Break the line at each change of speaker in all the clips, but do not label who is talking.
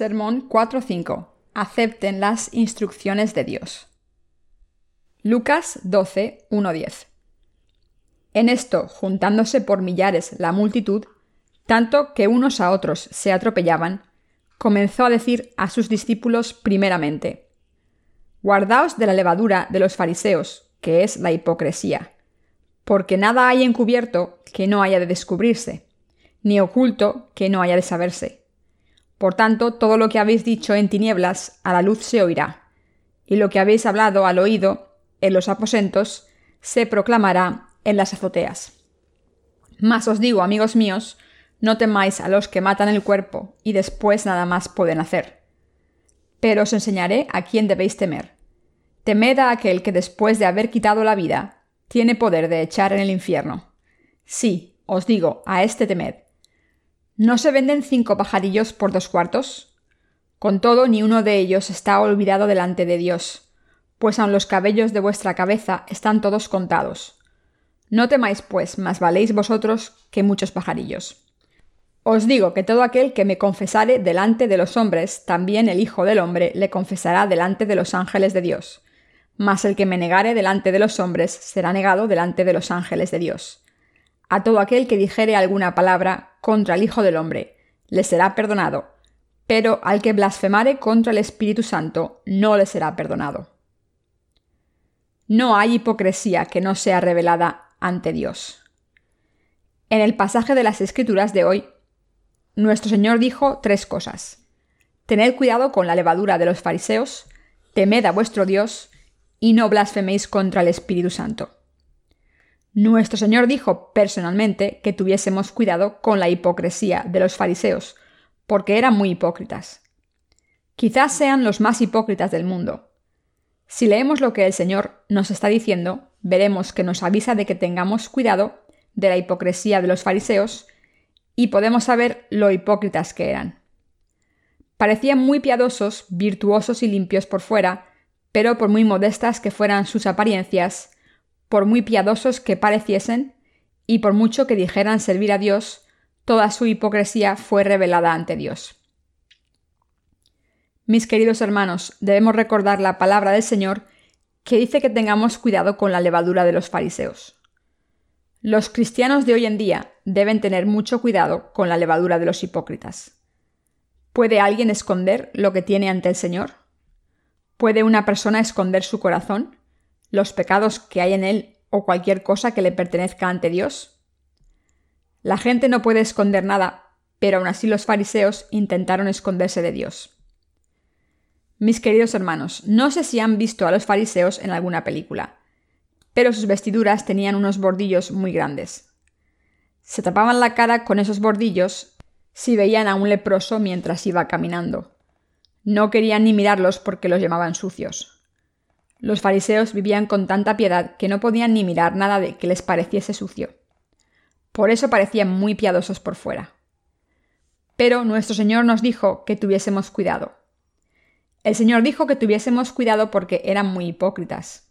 Sermón 4.5. Acepten las instrucciones de Dios. Lucas 12, En esto, juntándose por millares la multitud, tanto que unos a otros se atropellaban, comenzó a decir a sus discípulos primeramente, Guardaos de la levadura de los fariseos, que es la hipocresía, porque nada hay encubierto que no haya de descubrirse, ni oculto que no haya de saberse por tanto, todo lo que habéis dicho en tinieblas, a la luz se oirá, y lo que habéis hablado al oído, en los aposentos, se proclamará en las azoteas. Mas os digo, amigos míos, no temáis a los que matan el cuerpo, y después nada más pueden hacer. Pero os enseñaré a quién debéis temer. Temed a aquel que después de haber quitado la vida, tiene poder de echar en el infierno. Sí, os digo, a este temed. ¿No se venden cinco pajarillos por dos cuartos? Con todo, ni uno de ellos está olvidado delante de Dios, pues aun los cabellos de vuestra cabeza están todos contados. No temáis, pues, más valéis vosotros que muchos pajarillos. Os digo que todo aquel que me confesare delante de los hombres, también el Hijo del Hombre le confesará delante de los ángeles de Dios. Mas el que me negare delante de los hombres será negado delante de los ángeles de Dios. A todo aquel que dijere alguna palabra contra el Hijo del Hombre, le será perdonado, pero al que blasfemare contra el Espíritu Santo, no le será perdonado. No hay hipocresía que no sea revelada ante Dios. En el pasaje de las Escrituras de hoy, nuestro Señor dijo tres cosas. Tened cuidado con la levadura de los fariseos, temed a vuestro Dios, y no blasfeméis contra el Espíritu Santo. Nuestro Señor dijo personalmente que tuviésemos cuidado con la hipocresía de los fariseos, porque eran muy hipócritas. Quizás sean los más hipócritas del mundo. Si leemos lo que el Señor nos está diciendo, veremos que nos avisa de que tengamos cuidado de la hipocresía de los fariseos y podemos saber lo hipócritas que eran. Parecían muy piadosos, virtuosos y limpios por fuera, pero por muy modestas que fueran sus apariencias, por muy piadosos que pareciesen, y por mucho que dijeran servir a Dios, toda su hipocresía fue revelada ante Dios. Mis queridos hermanos, debemos recordar la palabra del Señor que dice que tengamos cuidado con la levadura de los fariseos. Los cristianos de hoy en día deben tener mucho cuidado con la levadura de los hipócritas. ¿Puede alguien esconder lo que tiene ante el Señor? ¿Puede una persona esconder su corazón? Los pecados que hay en él o cualquier cosa que le pertenezca ante Dios? La gente no puede esconder nada, pero aún así los fariseos intentaron esconderse de Dios. Mis queridos hermanos, no sé si han visto a los fariseos en alguna película, pero sus vestiduras tenían unos bordillos muy grandes. Se tapaban la cara con esos bordillos si veían a un leproso mientras iba caminando. No querían ni mirarlos porque los llamaban sucios. Los fariseos vivían con tanta piedad que no podían ni mirar nada de que les pareciese sucio. Por eso parecían muy piadosos por fuera. Pero nuestro Señor nos dijo que tuviésemos cuidado. El Señor dijo que tuviésemos cuidado porque eran muy hipócritas.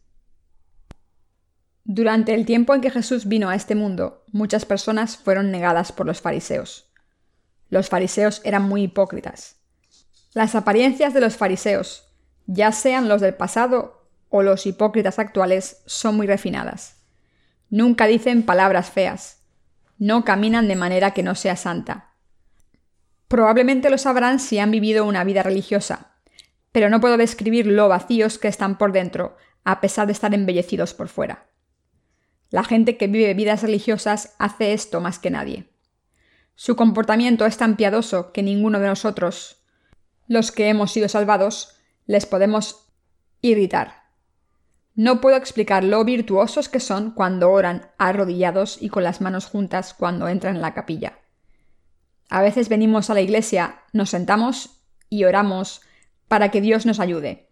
Durante el tiempo en que Jesús vino a este mundo, muchas personas fueron negadas por los fariseos. Los fariseos eran muy hipócritas. Las apariencias de los fariseos, ya sean los del pasado o los hipócritas actuales son muy refinadas. Nunca dicen palabras feas. No caminan de manera que no sea santa. Probablemente lo sabrán si han vivido una vida religiosa, pero no puedo describir lo vacíos que están por dentro, a pesar de estar embellecidos por fuera. La gente que vive vidas religiosas hace esto más que nadie. Su comportamiento es tan piadoso que ninguno de nosotros, los que hemos sido salvados, les podemos irritar. No puedo explicar lo virtuosos que son cuando oran arrodillados y con las manos juntas cuando entran en la capilla. A veces venimos a la iglesia, nos sentamos y oramos para que Dios nos ayude.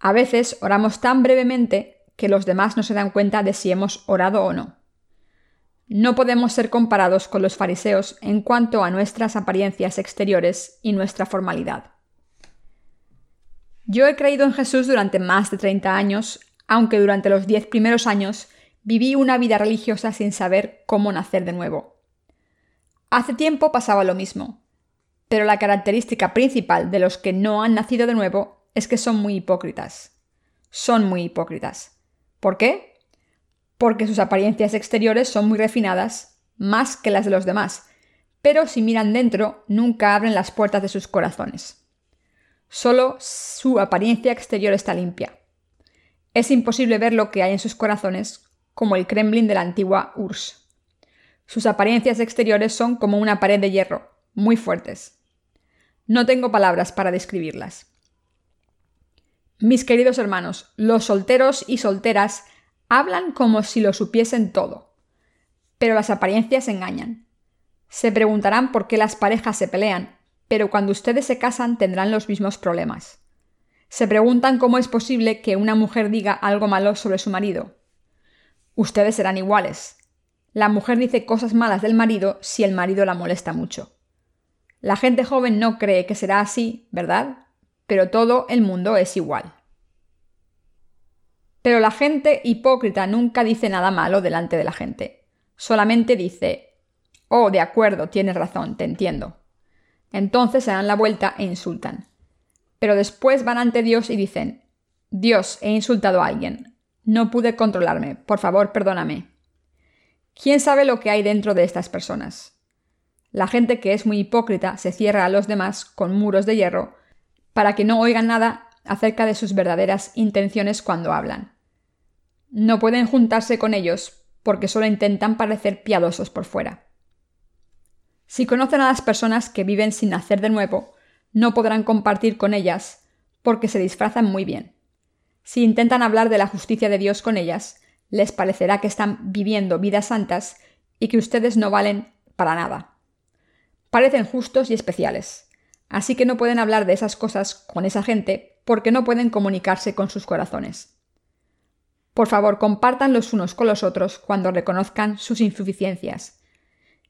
A veces oramos tan brevemente que los demás no se dan cuenta de si hemos orado o no. No podemos ser comparados con los fariseos en cuanto a nuestras apariencias exteriores y nuestra formalidad. Yo he creído en Jesús durante más de 30 años, aunque durante los 10 primeros años viví una vida religiosa sin saber cómo nacer de nuevo. Hace tiempo pasaba lo mismo. Pero la característica principal de los que no han nacido de nuevo es que son muy hipócritas. Son muy hipócritas. ¿Por qué? Porque sus apariencias exteriores son muy refinadas, más que las de los demás, pero si miran dentro, nunca abren las puertas de sus corazones. Solo su apariencia exterior está limpia. Es imposible ver lo que hay en sus corazones, como el Kremlin de la antigua URSS. Sus apariencias exteriores son como una pared de hierro, muy fuertes. No tengo palabras para describirlas. Mis queridos hermanos, los solteros y solteras hablan como si lo supiesen todo. Pero las apariencias engañan. Se preguntarán por qué las parejas se pelean, pero cuando ustedes se casan tendrán los mismos problemas. Se preguntan cómo es posible que una mujer diga algo malo sobre su marido. Ustedes serán iguales. La mujer dice cosas malas del marido si el marido la molesta mucho. La gente joven no cree que será así, ¿verdad? Pero todo el mundo es igual. Pero la gente hipócrita nunca dice nada malo delante de la gente. Solamente dice, oh, de acuerdo, tienes razón, te entiendo. Entonces se dan la vuelta e insultan. Pero después van ante Dios y dicen, Dios, he insultado a alguien. No pude controlarme. Por favor, perdóname. ¿Quién sabe lo que hay dentro de estas personas? La gente que es muy hipócrita se cierra a los demás con muros de hierro para que no oigan nada acerca de sus verdaderas intenciones cuando hablan. No pueden juntarse con ellos porque solo intentan parecer piadosos por fuera. Si conocen a las personas que viven sin nacer de nuevo, no podrán compartir con ellas porque se disfrazan muy bien. Si intentan hablar de la justicia de Dios con ellas, les parecerá que están viviendo vidas santas y que ustedes no valen para nada. Parecen justos y especiales, así que no pueden hablar de esas cosas con esa gente porque no pueden comunicarse con sus corazones. Por favor, compartan los unos con los otros cuando reconozcan sus insuficiencias.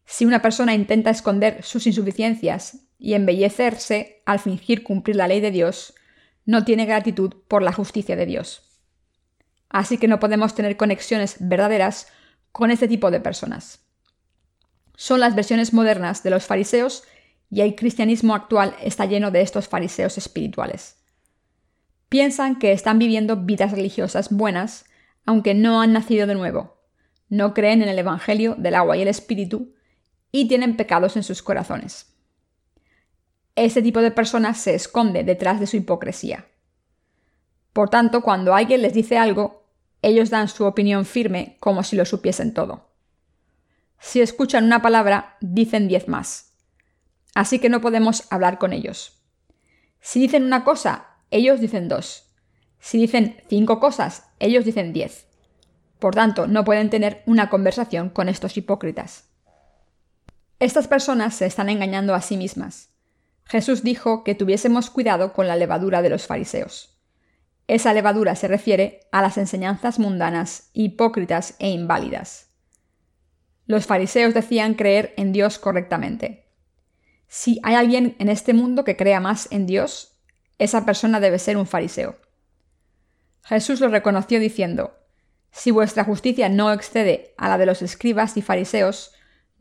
Si una persona intenta esconder sus insuficiencias y embellecerse al fingir cumplir la ley de Dios, no tiene gratitud por la justicia de Dios. Así que no podemos tener conexiones verdaderas con este tipo de personas. Son las versiones modernas de los fariseos y el cristianismo actual está lleno de estos fariseos espirituales. Piensan que están viviendo vidas religiosas buenas, aunque no han nacido de nuevo. No creen en el Evangelio del agua y el Espíritu y tienen pecados en sus corazones. Ese tipo de personas se esconde detrás de su hipocresía. Por tanto, cuando alguien les dice algo, ellos dan su opinión firme como si lo supiesen todo. Si escuchan una palabra, dicen diez más. Así que no podemos hablar con ellos. Si dicen una cosa, ellos dicen dos. Si dicen cinco cosas, ellos dicen diez. Por tanto, no pueden tener una conversación con estos hipócritas. Estas personas se están engañando a sí mismas. Jesús dijo que tuviésemos cuidado con la levadura de los fariseos. Esa levadura se refiere a las enseñanzas mundanas, hipócritas e inválidas. Los fariseos decían creer en Dios correctamente. Si hay alguien en este mundo que crea más en Dios, esa persona debe ser un fariseo. Jesús lo reconoció diciendo, Si vuestra justicia no excede a la de los escribas y fariseos,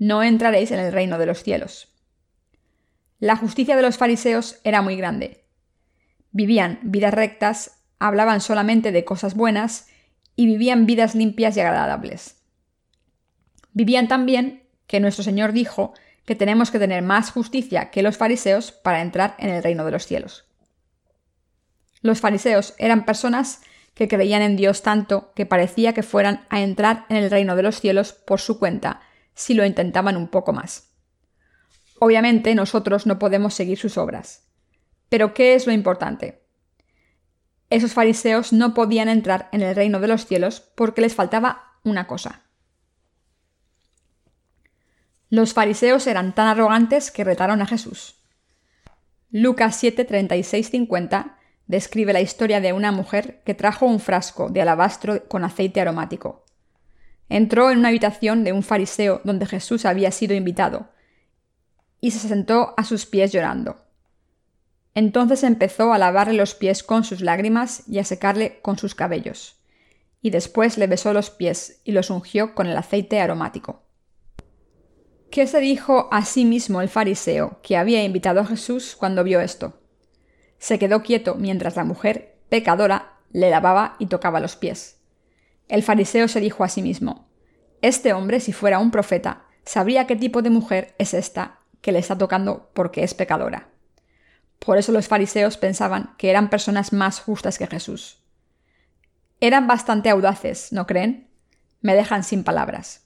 no entraréis en el reino de los cielos. La justicia de los fariseos era muy grande. Vivían vidas rectas, hablaban solamente de cosas buenas y vivían vidas limpias y agradables. Vivían también que nuestro Señor dijo que tenemos que tener más justicia que los fariseos para entrar en el reino de los cielos. Los fariseos eran personas que creían en Dios tanto que parecía que fueran a entrar en el reino de los cielos por su cuenta si lo intentaban un poco más. Obviamente nosotros no podemos seguir sus obras. Pero ¿qué es lo importante? Esos fariseos no podían entrar en el reino de los cielos porque les faltaba una cosa. Los fariseos eran tan arrogantes que retaron a Jesús. Lucas 7, 36, 50 describe la historia de una mujer que trajo un frasco de alabastro con aceite aromático. Entró en una habitación de un fariseo donde Jesús había sido invitado, y se sentó a sus pies llorando. Entonces empezó a lavarle los pies con sus lágrimas y a secarle con sus cabellos, y después le besó los pies y los ungió con el aceite aromático. ¿Qué se dijo a sí mismo el fariseo que había invitado a Jesús cuando vio esto? Se quedó quieto mientras la mujer, pecadora, le lavaba y tocaba los pies. El fariseo se dijo a sí mismo, Este hombre, si fuera un profeta, sabría qué tipo de mujer es esta que le está tocando porque es pecadora. Por eso los fariseos pensaban que eran personas más justas que Jesús. Eran bastante audaces, ¿no creen? Me dejan sin palabras.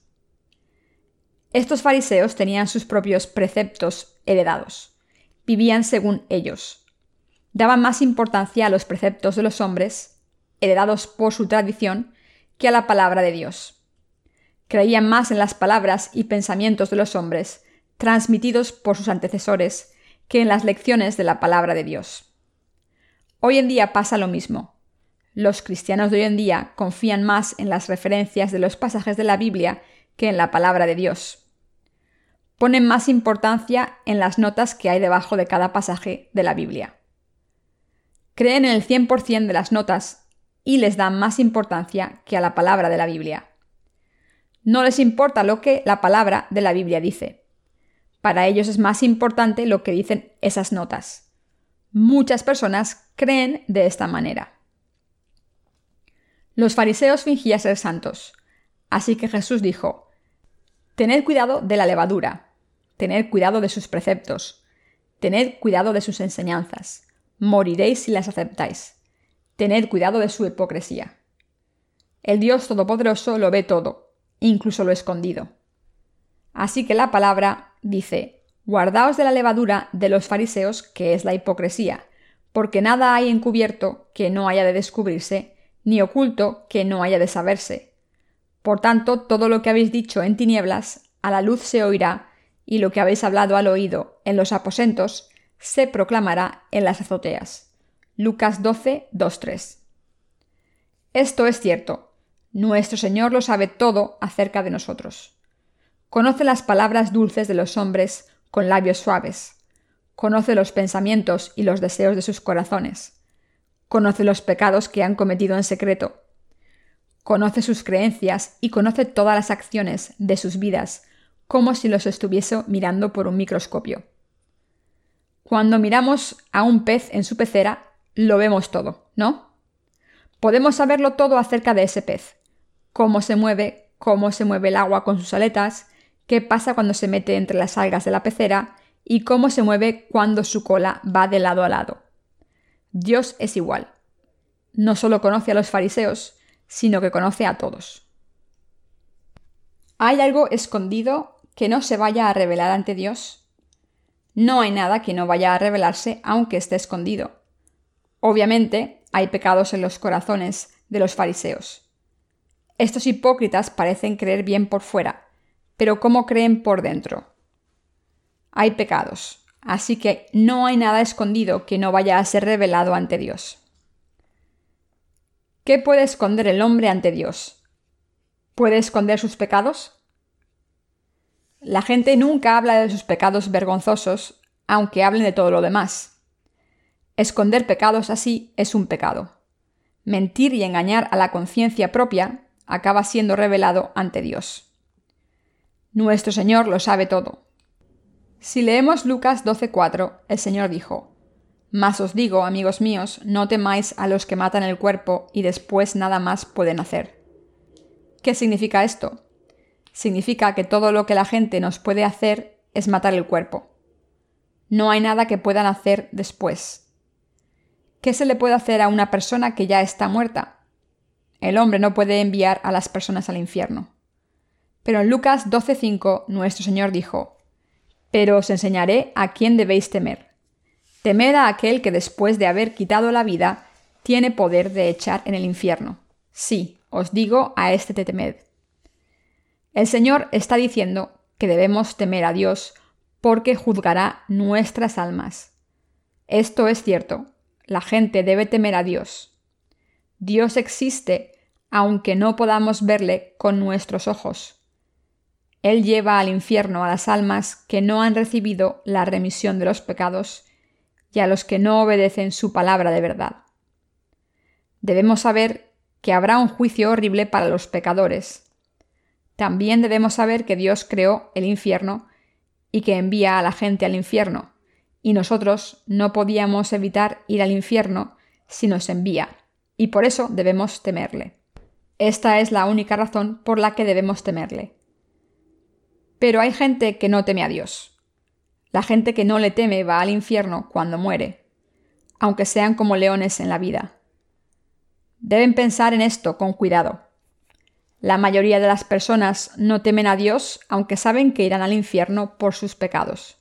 Estos fariseos tenían sus propios preceptos heredados. Vivían según ellos. Daban más importancia a los preceptos de los hombres, heredados por su tradición, que a la palabra de Dios. Creían más en las palabras y pensamientos de los hombres, transmitidos por sus antecesores, que en las lecciones de la palabra de Dios. Hoy en día pasa lo mismo. Los cristianos de hoy en día confían más en las referencias de los pasajes de la Biblia que en la palabra de Dios. Ponen más importancia en las notas que hay debajo de cada pasaje de la Biblia. Creen en el 100% de las notas y les dan más importancia que a la palabra de la Biblia. No les importa lo que la palabra de la Biblia dice. Para ellos es más importante lo que dicen esas notas. Muchas personas creen de esta manera. Los fariseos fingían ser santos, así que Jesús dijo, Tened cuidado de la levadura, tened cuidado de sus preceptos, tened cuidado de sus enseñanzas, moriréis si las aceptáis, tened cuidado de su hipocresía. El Dios Todopoderoso lo ve todo, incluso lo escondido. Así que la palabra dice, Guardaos de la levadura de los fariseos, que es la hipocresía, porque nada hay encubierto que no haya de descubrirse, ni oculto que no haya de saberse. Por tanto, todo lo que habéis dicho en tinieblas, a la luz se oirá, y lo que habéis hablado al oído en los aposentos, se proclamará en las azoteas. Lucas 12, 2, 3. Esto es cierto. Nuestro Señor lo sabe todo acerca de nosotros. Conoce las palabras dulces de los hombres con labios suaves. Conoce los pensamientos y los deseos de sus corazones. Conoce los pecados que han cometido en secreto. Conoce sus creencias y conoce todas las acciones de sus vidas, como si los estuviese mirando por un microscopio. Cuando miramos a un pez en su pecera, lo vemos todo, ¿no? Podemos saberlo todo acerca de ese pez. Cómo se mueve, cómo se mueve el agua con sus aletas, qué pasa cuando se mete entre las algas de la pecera y cómo se mueve cuando su cola va de lado a lado. Dios es igual. No solo conoce a los fariseos, sino que conoce a todos. ¿Hay algo escondido que no se vaya a revelar ante Dios? No hay nada que no vaya a revelarse aunque esté escondido. Obviamente, hay pecados en los corazones de los fariseos. Estos hipócritas parecen creer bien por fuera, pero ¿cómo creen por dentro? Hay pecados, así que no hay nada escondido que no vaya a ser revelado ante Dios. ¿Qué puede esconder el hombre ante Dios? ¿Puede esconder sus pecados? La gente nunca habla de sus pecados vergonzosos, aunque hablen de todo lo demás. Esconder pecados así es un pecado. Mentir y engañar a la conciencia propia acaba siendo revelado ante Dios. Nuestro Señor lo sabe todo. Si leemos Lucas 12:4, el Señor dijo, Mas os digo, amigos míos, no temáis a los que matan el cuerpo y después nada más pueden hacer. ¿Qué significa esto? Significa que todo lo que la gente nos puede hacer es matar el cuerpo. No hay nada que puedan hacer después. ¿Qué se le puede hacer a una persona que ya está muerta? El hombre no puede enviar a las personas al infierno. Pero en Lucas 12:5 nuestro Señor dijo, Pero os enseñaré a quién debéis temer. Temed a aquel que después de haber quitado la vida, tiene poder de echar en el infierno. Sí, os digo, a este te temed. El Señor está diciendo que debemos temer a Dios porque juzgará nuestras almas. Esto es cierto, la gente debe temer a Dios. Dios existe aunque no podamos verle con nuestros ojos. Él lleva al infierno a las almas que no han recibido la remisión de los pecados y a los que no obedecen su palabra de verdad. Debemos saber que habrá un juicio horrible para los pecadores. También debemos saber que Dios creó el infierno y que envía a la gente al infierno, y nosotros no podíamos evitar ir al infierno si nos envía, y por eso debemos temerle. Esta es la única razón por la que debemos temerle. Pero hay gente que no teme a Dios. La gente que no le teme va al infierno cuando muere, aunque sean como leones en la vida. Deben pensar en esto con cuidado. La mayoría de las personas no temen a Dios aunque saben que irán al infierno por sus pecados.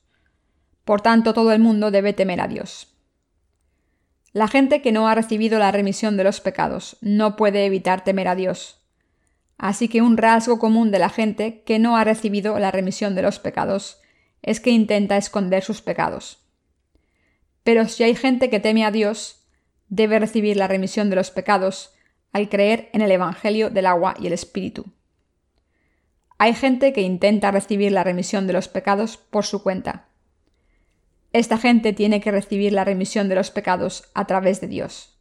Por tanto, todo el mundo debe temer a Dios. La gente que no ha recibido la remisión de los pecados no puede evitar temer a Dios. Así que un rasgo común de la gente que no ha recibido la remisión de los pecados es que intenta esconder sus pecados. Pero si hay gente que teme a Dios, debe recibir la remisión de los pecados al creer en el Evangelio del agua y el Espíritu. Hay gente que intenta recibir la remisión de los pecados por su cuenta. Esta gente tiene que recibir la remisión de los pecados a través de Dios.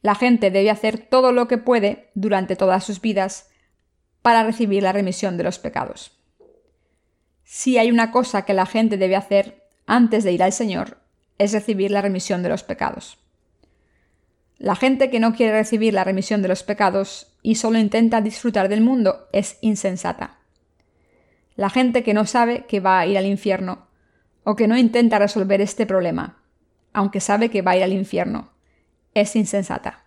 La gente debe hacer todo lo que puede durante todas sus vidas para recibir la remisión de los pecados. Si hay una cosa que la gente debe hacer antes de ir al Señor, es recibir la remisión de los pecados. La gente que no quiere recibir la remisión de los pecados y solo intenta disfrutar del mundo es insensata. La gente que no sabe que va a ir al infierno o que no intenta resolver este problema, aunque sabe que va a ir al infierno, es insensata.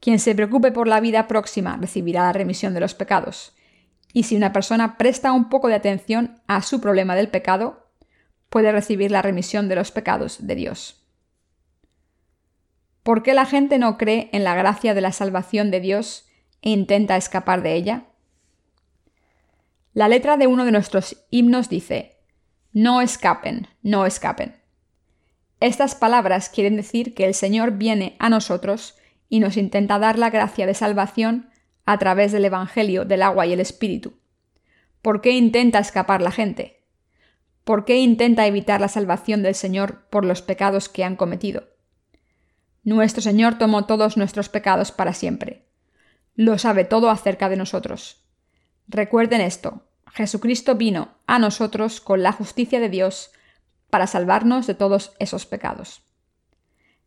Quien se preocupe por la vida próxima recibirá la remisión de los pecados, y si una persona presta un poco de atención a su problema del pecado, puede recibir la remisión de los pecados de Dios. ¿Por qué la gente no cree en la gracia de la salvación de Dios e intenta escapar de ella? La letra de uno de nuestros himnos dice, no escapen, no escapen. Estas palabras quieren decir que el Señor viene a nosotros y nos intenta dar la gracia de salvación a través del Evangelio del agua y el Espíritu. ¿Por qué intenta escapar la gente? ¿Por qué intenta evitar la salvación del Señor por los pecados que han cometido? Nuestro Señor tomó todos nuestros pecados para siempre. Lo sabe todo acerca de nosotros. Recuerden esto, Jesucristo vino a nosotros con la justicia de Dios para salvarnos de todos esos pecados.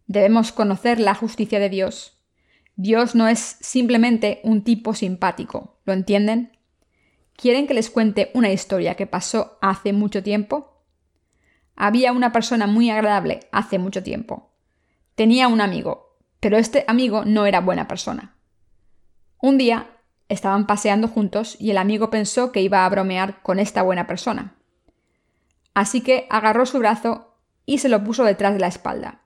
Debemos conocer la justicia de Dios. Dios no es simplemente un tipo simpático, ¿lo entienden? ¿Quieren que les cuente una historia que pasó hace mucho tiempo? Había una persona muy agradable hace mucho tiempo. Tenía un amigo, pero este amigo no era buena persona. Un día Estaban paseando juntos y el amigo pensó que iba a bromear con esta buena persona. Así que agarró su brazo y se lo puso detrás de la espalda.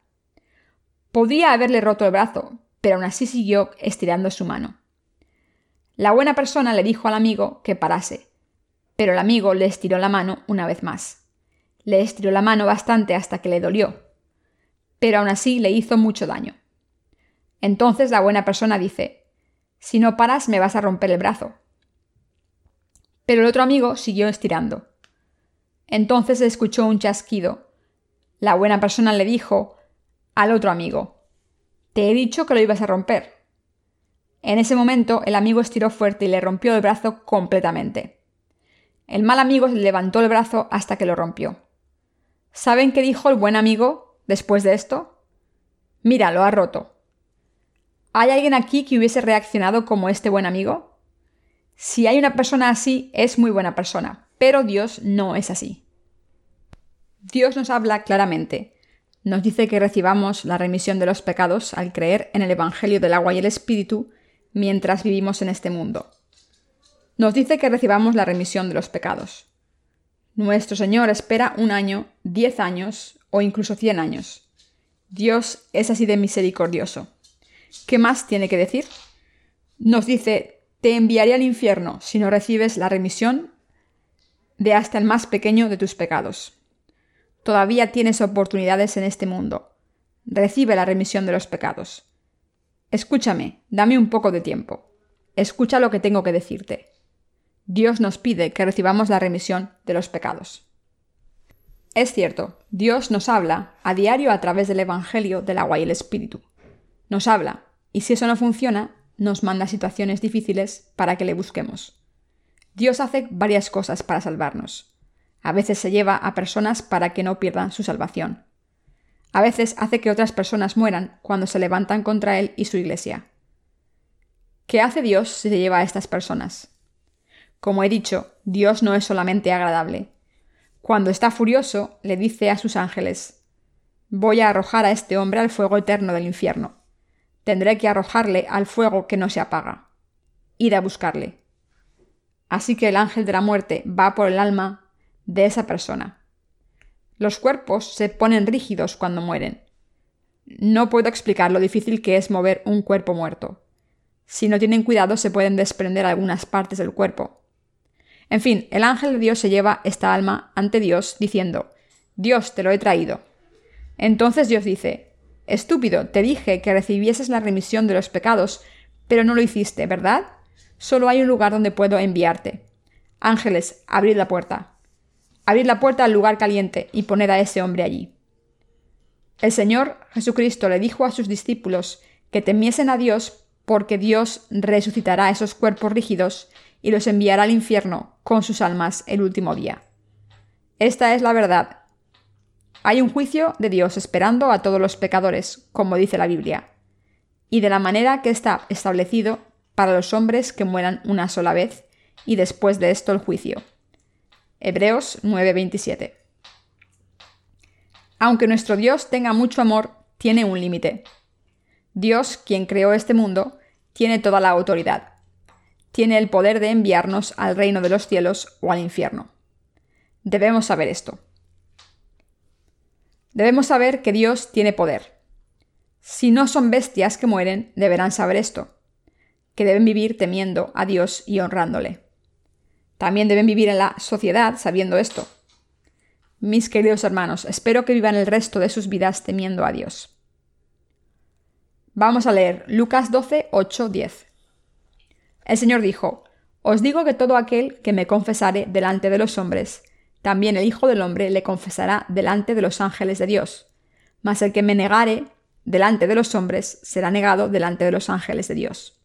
Podría haberle roto el brazo, pero aún así siguió estirando su mano. La buena persona le dijo al amigo que parase, pero el amigo le estiró la mano una vez más. Le estiró la mano bastante hasta que le dolió, pero aún así le hizo mucho daño. Entonces la buena persona dice, si no paras me vas a romper el brazo. Pero el otro amigo siguió estirando. Entonces escuchó un chasquido. La buena persona le dijo al otro amigo, Te he dicho que lo ibas a romper. En ese momento el amigo estiró fuerte y le rompió el brazo completamente. El mal amigo se levantó el brazo hasta que lo rompió. ¿Saben qué dijo el buen amigo después de esto? Mira, lo ha roto. ¿Hay alguien aquí que hubiese reaccionado como este buen amigo? Si hay una persona así, es muy buena persona, pero Dios no es así. Dios nos habla claramente. Nos dice que recibamos la remisión de los pecados al creer en el Evangelio del agua y el Espíritu mientras vivimos en este mundo. Nos dice que recibamos la remisión de los pecados. Nuestro Señor espera un año, diez años o incluso cien años. Dios es así de misericordioso. ¿Qué más tiene que decir? Nos dice, te enviaré al infierno si no recibes la remisión de hasta el más pequeño de tus pecados. Todavía tienes oportunidades en este mundo. Recibe la remisión de los pecados. Escúchame, dame un poco de tiempo. Escucha lo que tengo que decirte. Dios nos pide que recibamos la remisión de los pecados. Es cierto, Dios nos habla a diario a través del Evangelio del agua y el Espíritu nos habla, y si eso no funciona, nos manda situaciones difíciles para que le busquemos. Dios hace varias cosas para salvarnos. A veces se lleva a personas para que no pierdan su salvación. A veces hace que otras personas mueran cuando se levantan contra Él y su iglesia. ¿Qué hace Dios si se lleva a estas personas? Como he dicho, Dios no es solamente agradable. Cuando está furioso, le dice a sus ángeles, Voy a arrojar a este hombre al fuego eterno del infierno. Tendré que arrojarle al fuego que no se apaga. Ir a buscarle. Así que el ángel de la muerte va por el alma de esa persona. Los cuerpos se ponen rígidos cuando mueren. No puedo explicar lo difícil que es mover un cuerpo muerto. Si no tienen cuidado se pueden desprender algunas partes del cuerpo. En fin, el ángel de Dios se lleva esta alma ante Dios diciendo, Dios te lo he traído. Entonces Dios dice, Estúpido, te dije que recibieses la remisión de los pecados, pero no lo hiciste, ¿verdad? Solo hay un lugar donde puedo enviarte. Ángeles, abrid la puerta abrir la puerta al lugar caliente y poner a ese hombre allí. El Señor Jesucristo le dijo a sus discípulos que temiesen a Dios porque Dios resucitará esos cuerpos rígidos y los enviará al infierno con sus almas el último día. Esta es la verdad. Hay un juicio de Dios esperando a todos los pecadores, como dice la Biblia, y de la manera que está establecido para los hombres que mueran una sola vez, y después de esto el juicio. Hebreos 9:27. Aunque nuestro Dios tenga mucho amor, tiene un límite. Dios, quien creó este mundo, tiene toda la autoridad. Tiene el poder de enviarnos al reino de los cielos o al infierno. Debemos saber esto. Debemos saber que Dios tiene poder. Si no son bestias que mueren, deberán saber esto, que deben vivir temiendo a Dios y honrándole. También deben vivir en la sociedad sabiendo esto. Mis queridos hermanos, espero que vivan el resto de sus vidas temiendo a Dios. Vamos a leer Lucas 12, 8, 10. El Señor dijo, Os digo que todo aquel que me confesare delante de los hombres, también el Hijo del Hombre le confesará delante de los ángeles de Dios. Mas el que me negare delante de los hombres será negado delante de los ángeles de Dios.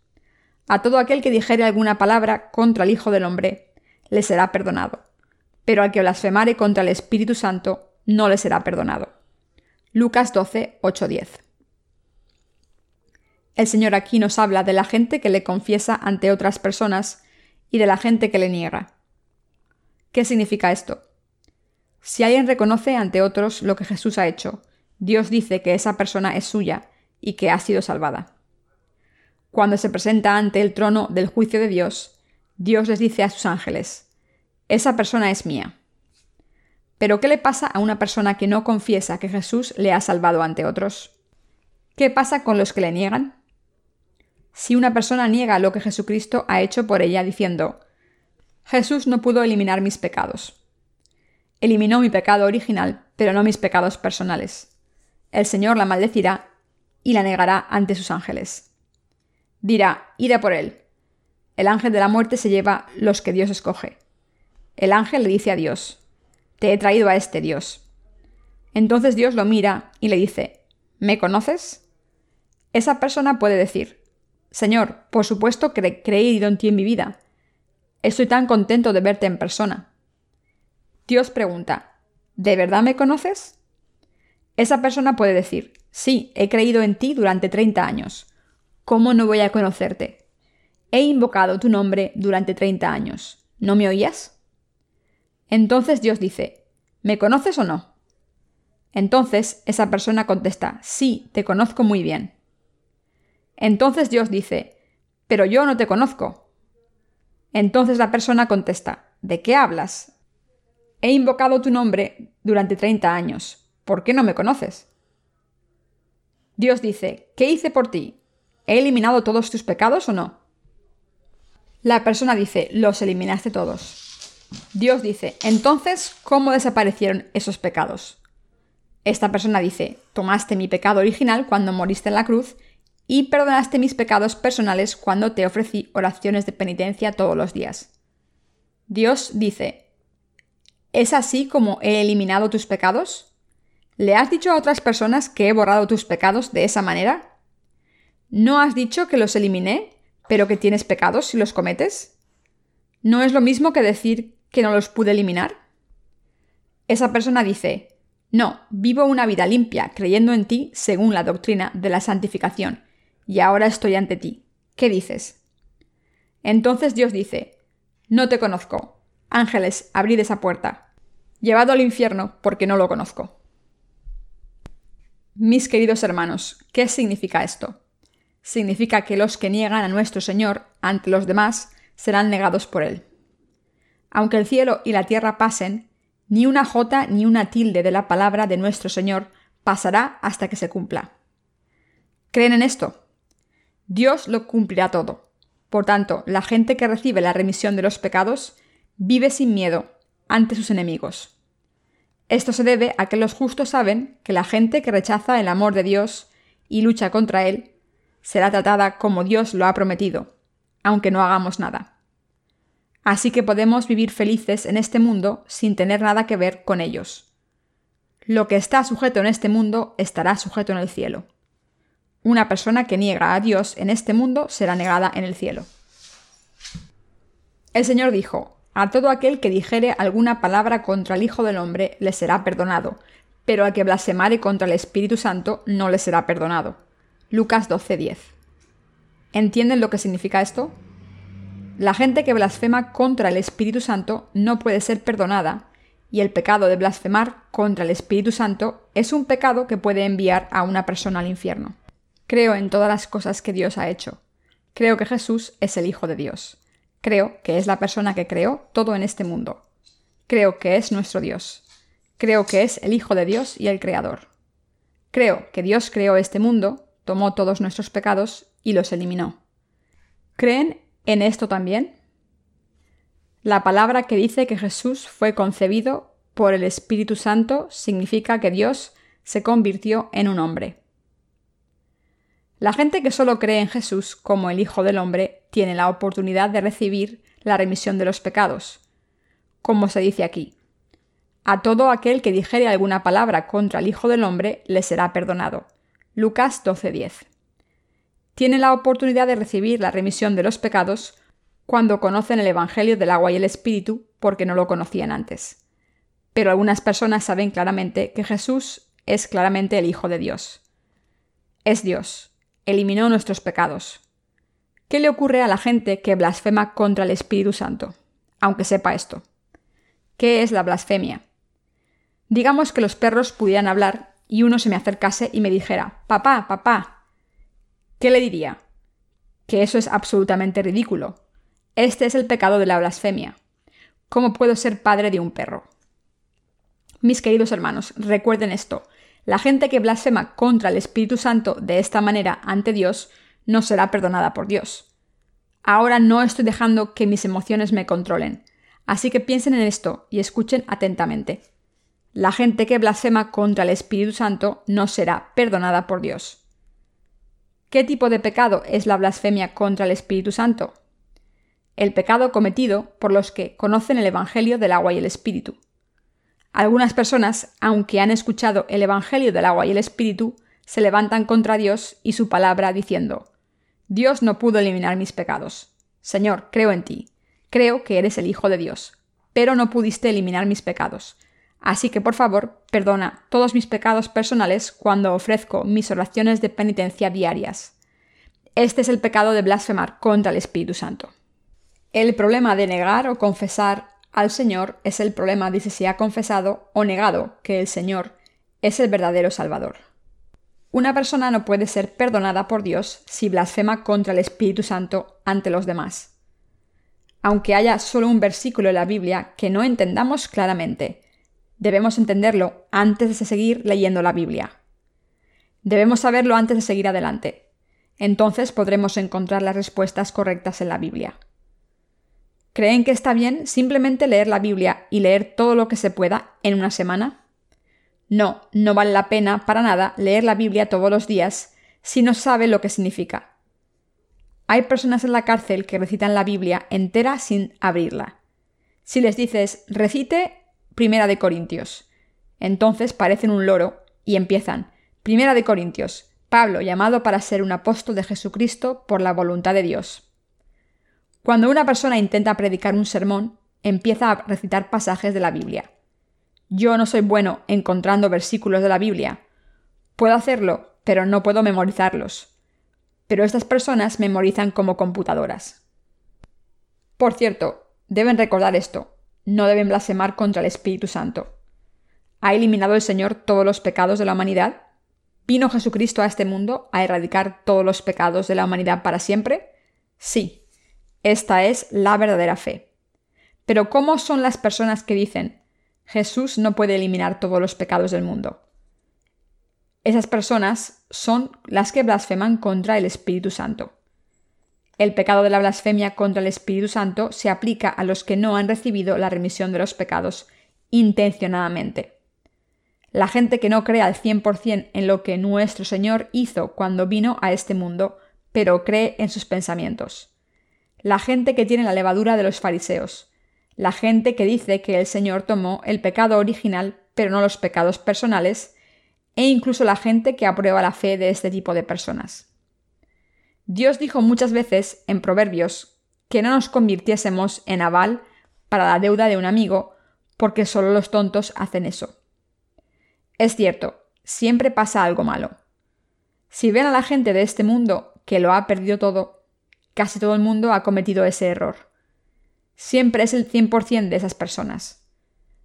A todo aquel que dijere alguna palabra contra el Hijo del Hombre, le será perdonado, pero al que blasfemare contra el Espíritu Santo no le será perdonado. Lucas 12, 8, 10. El Señor aquí nos habla de la gente que le confiesa ante otras personas y de la gente que le niega. ¿Qué significa esto? Si alguien reconoce ante otros lo que Jesús ha hecho, Dios dice que esa persona es suya y que ha sido salvada. Cuando se presenta ante el trono del juicio de Dios, Dios les dice a sus ángeles, esa persona es mía. Pero ¿qué le pasa a una persona que no confiesa que Jesús le ha salvado ante otros? ¿Qué pasa con los que le niegan? Si una persona niega lo que Jesucristo ha hecho por ella diciendo, Jesús no pudo eliminar mis pecados. Eliminó mi pecado original, pero no mis pecados personales. El Señor la maldecirá y la negará ante sus ángeles. Dirá, id por él, el ángel de la muerte se lleva los que Dios escoge. El ángel le dice a Dios, Te he traído a este Dios. Entonces Dios lo mira y le dice, ¿Me conoces? Esa persona puede decir, Señor, por supuesto que he creído en ti en mi vida. Estoy tan contento de verte en persona. Dios pregunta, ¿De verdad me conoces? Esa persona puede decir, sí, he creído en ti durante 30 años. ¿Cómo no voy a conocerte? He invocado tu nombre durante treinta años. ¿No me oías? Entonces Dios dice, ¿me conoces o no? Entonces esa persona contesta, sí, te conozco muy bien. Entonces Dios dice, pero yo no te conozco. Entonces la persona contesta, ¿de qué hablas? He invocado tu nombre durante treinta años. ¿Por qué no me conoces? Dios dice, ¿qué hice por ti? ¿He eliminado todos tus pecados o no? La persona dice, los eliminaste todos. Dios dice, entonces, ¿cómo desaparecieron esos pecados? Esta persona dice, tomaste mi pecado original cuando moriste en la cruz y perdonaste mis pecados personales cuando te ofrecí oraciones de penitencia todos los días. Dios dice, ¿es así como he eliminado tus pecados? ¿Le has dicho a otras personas que he borrado tus pecados de esa manera? ¿No has dicho que los eliminé? pero que tienes pecados si los cometes? ¿no es lo mismo que decir que no los pude eliminar? Esa persona dice, no, vivo una vida limpia, creyendo en ti según la doctrina de la santificación, y ahora estoy ante ti. ¿Qué dices? Entonces Dios dice, no te conozco. Ángeles, abrid esa puerta. Llevado al infierno porque no lo conozco. Mis queridos hermanos, ¿qué significa esto? Significa que los que niegan a nuestro Señor ante los demás serán negados por Él. Aunque el cielo y la tierra pasen, ni una jota ni una tilde de la palabra de nuestro Señor pasará hasta que se cumpla. ¿Creen en esto? Dios lo cumplirá todo. Por tanto, la gente que recibe la remisión de los pecados vive sin miedo ante sus enemigos. Esto se debe a que los justos saben que la gente que rechaza el amor de Dios y lucha contra él será tratada como Dios lo ha prometido, aunque no hagamos nada. Así que podemos vivir felices en este mundo sin tener nada que ver con ellos. Lo que está sujeto en este mundo estará sujeto en el cielo. Una persona que niega a Dios en este mundo será negada en el cielo. El Señor dijo, a todo aquel que dijere alguna palabra contra el Hijo del Hombre le será perdonado, pero al que blasfemare contra el Espíritu Santo no le será perdonado. Lucas 12:10. ¿Entienden lo que significa esto? La gente que blasfema contra el Espíritu Santo no puede ser perdonada, y el pecado de blasfemar contra el Espíritu Santo es un pecado que puede enviar a una persona al infierno. Creo en todas las cosas que Dios ha hecho. Creo que Jesús es el Hijo de Dios. Creo que es la persona que creó todo en este mundo. Creo que es nuestro Dios. Creo que es el Hijo de Dios y el Creador. Creo que Dios creó este mundo, tomó todos nuestros pecados y los eliminó. ¿Creen en esto también? La palabra que dice que Jesús fue concebido por el Espíritu Santo significa que Dios se convirtió en un hombre. La gente que solo cree en Jesús como el Hijo del Hombre tiene la oportunidad de recibir la remisión de los pecados. Como se dice aquí, a todo aquel que dijere alguna palabra contra el Hijo del Hombre le será perdonado. Lucas 12:10. Tiene la oportunidad de recibir la remisión de los pecados cuando conocen el Evangelio del agua y el Espíritu porque no lo conocían antes. Pero algunas personas saben claramente que Jesús es claramente el Hijo de Dios. Es Dios, eliminó nuestros pecados. ¿Qué le ocurre a la gente que blasfema contra el Espíritu Santo? Aunque sepa esto. ¿Qué es la blasfemia? Digamos que los perros pudieran hablar y uno se me acercase y me dijera, papá, papá. ¿Qué le diría? Que eso es absolutamente ridículo. Este es el pecado de la blasfemia. ¿Cómo puedo ser padre de un perro? Mis queridos hermanos, recuerden esto. La gente que blasfema contra el Espíritu Santo de esta manera ante Dios no será perdonada por Dios. Ahora no estoy dejando que mis emociones me controlen, así que piensen en esto y escuchen atentamente. La gente que blasfema contra el Espíritu Santo no será perdonada por Dios. ¿Qué tipo de pecado es la blasfemia contra el Espíritu Santo? El pecado cometido por los que conocen el Evangelio del agua y el Espíritu. Algunas personas, aunque han escuchado el Evangelio del agua y el Espíritu, se levantan contra Dios y su palabra diciendo, Dios no pudo eliminar mis pecados. Señor, creo en ti. Creo que eres el Hijo de Dios, pero no pudiste eliminar mis pecados. Así que por favor, perdona todos mis pecados personales cuando ofrezco mis oraciones de penitencia diarias. Este es el pecado de blasfemar contra el Espíritu Santo. El problema de negar o confesar al Señor es el problema de si se ha confesado o negado que el Señor es el verdadero Salvador. Una persona no puede ser perdonada por Dios si blasfema contra el Espíritu Santo ante los demás. Aunque haya solo un versículo en la Biblia que no entendamos claramente, debemos entenderlo antes de seguir leyendo la Biblia. Debemos saberlo antes de seguir adelante. Entonces podremos encontrar las respuestas correctas en la Biblia. ¿Creen que está bien simplemente leer la Biblia y leer todo lo que se pueda en una semana? No, no vale la pena para nada leer la Biblia todos los días si no sabe lo que significa. Hay personas en la cárcel que recitan la Biblia entera sin abrirla. Si les dices recite Primera de Corintios, entonces parecen un loro y empiezan Primera de Corintios, Pablo llamado para ser un apóstol de Jesucristo por la voluntad de Dios. Cuando una persona intenta predicar un sermón, empieza a recitar pasajes de la Biblia. Yo no soy bueno encontrando versículos de la Biblia. Puedo hacerlo, pero no puedo memorizarlos. Pero estas personas memorizan como computadoras. Por cierto, deben recordar esto. No deben blasfemar contra el Espíritu Santo. ¿Ha eliminado el Señor todos los pecados de la humanidad? ¿Vino Jesucristo a este mundo a erradicar todos los pecados de la humanidad para siempre? Sí, esta es la verdadera fe. Pero ¿cómo son las personas que dicen, Jesús no puede eliminar todos los pecados del mundo? Esas personas son las que blasfeman contra el Espíritu Santo. El pecado de la blasfemia contra el Espíritu Santo se aplica a los que no han recibido la remisión de los pecados intencionadamente. La gente que no cree al 100% en lo que nuestro Señor hizo cuando vino a este mundo, pero cree en sus pensamientos. La gente que tiene la levadura de los fariseos. La gente que dice que el Señor tomó el pecado original, pero no los pecados personales. E incluso la gente que aprueba la fe de este tipo de personas. Dios dijo muchas veces en Proverbios que no nos convirtiésemos en aval para la deuda de un amigo, porque solo los tontos hacen eso. Es cierto, siempre pasa algo malo. Si ven a la gente de este mundo que lo ha perdido todo, casi todo el mundo ha cometido ese error. Siempre es el 100% de esas personas.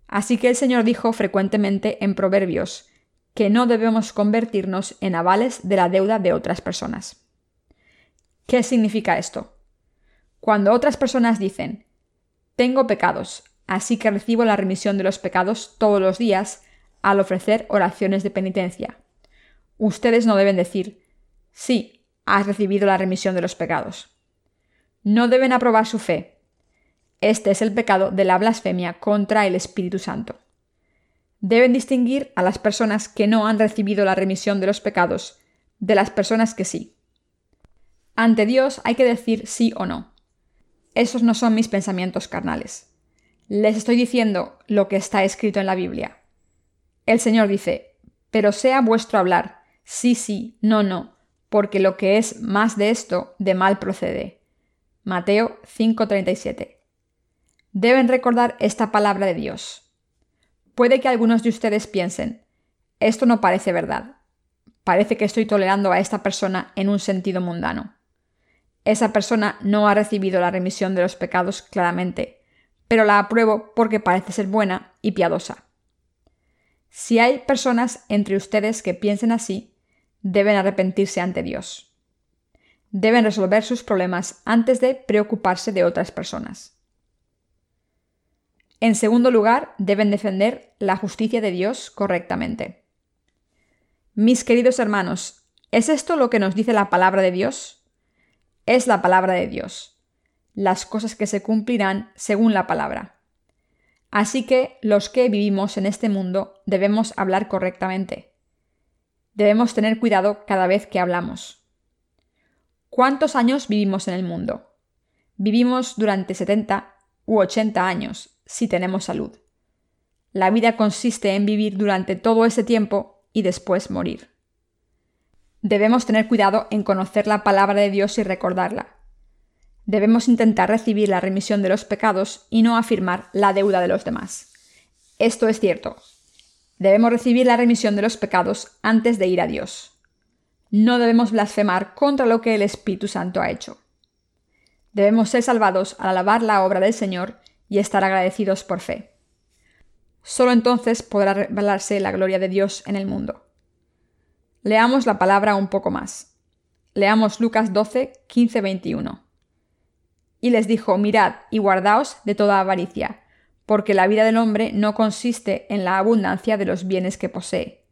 Así que el Señor dijo frecuentemente en Proverbios que no debemos convertirnos en avales de la deuda de otras personas. ¿Qué significa esto? Cuando otras personas dicen, tengo pecados, así que recibo la remisión de los pecados todos los días al ofrecer oraciones de penitencia. Ustedes no deben decir, sí, has recibido la remisión de los pecados. No deben aprobar su fe. Este es el pecado de la blasfemia contra el Espíritu Santo. Deben distinguir a las personas que no han recibido la remisión de los pecados de las personas que sí. Ante Dios hay que decir sí o no. Esos no son mis pensamientos carnales. Les estoy diciendo lo que está escrito en la Biblia. El Señor dice, pero sea vuestro hablar, sí, sí, no, no, porque lo que es más de esto, de mal procede. Mateo 5:37. Deben recordar esta palabra de Dios. Puede que algunos de ustedes piensen, esto no parece verdad. Parece que estoy tolerando a esta persona en un sentido mundano. Esa persona no ha recibido la remisión de los pecados claramente, pero la apruebo porque parece ser buena y piadosa. Si hay personas entre ustedes que piensen así, deben arrepentirse ante Dios. Deben resolver sus problemas antes de preocuparse de otras personas. En segundo lugar, deben defender la justicia de Dios correctamente. Mis queridos hermanos, ¿es esto lo que nos dice la palabra de Dios? es la palabra de Dios, las cosas que se cumplirán según la palabra. Así que los que vivimos en este mundo debemos hablar correctamente. Debemos tener cuidado cada vez que hablamos. ¿Cuántos años vivimos en el mundo? Vivimos durante 70 u 80 años, si tenemos salud. La vida consiste en vivir durante todo ese tiempo y después morir. Debemos tener cuidado en conocer la palabra de Dios y recordarla. Debemos intentar recibir la remisión de los pecados y no afirmar la deuda de los demás. Esto es cierto. Debemos recibir la remisión de los pecados antes de ir a Dios. No debemos blasfemar contra lo que el Espíritu Santo ha hecho. Debemos ser salvados al alabar la obra del Señor y estar agradecidos por fe. Solo entonces podrá revelarse la gloria de Dios en el mundo. Leamos la palabra un poco más. Leamos Lucas 12, 15, 21. Y les dijo, mirad y guardaos de toda avaricia, porque la vida del hombre no consiste en la abundancia de los bienes que posee.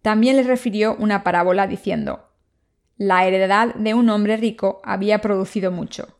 También les refirió una parábola diciendo, la heredad de un hombre rico había producido mucho.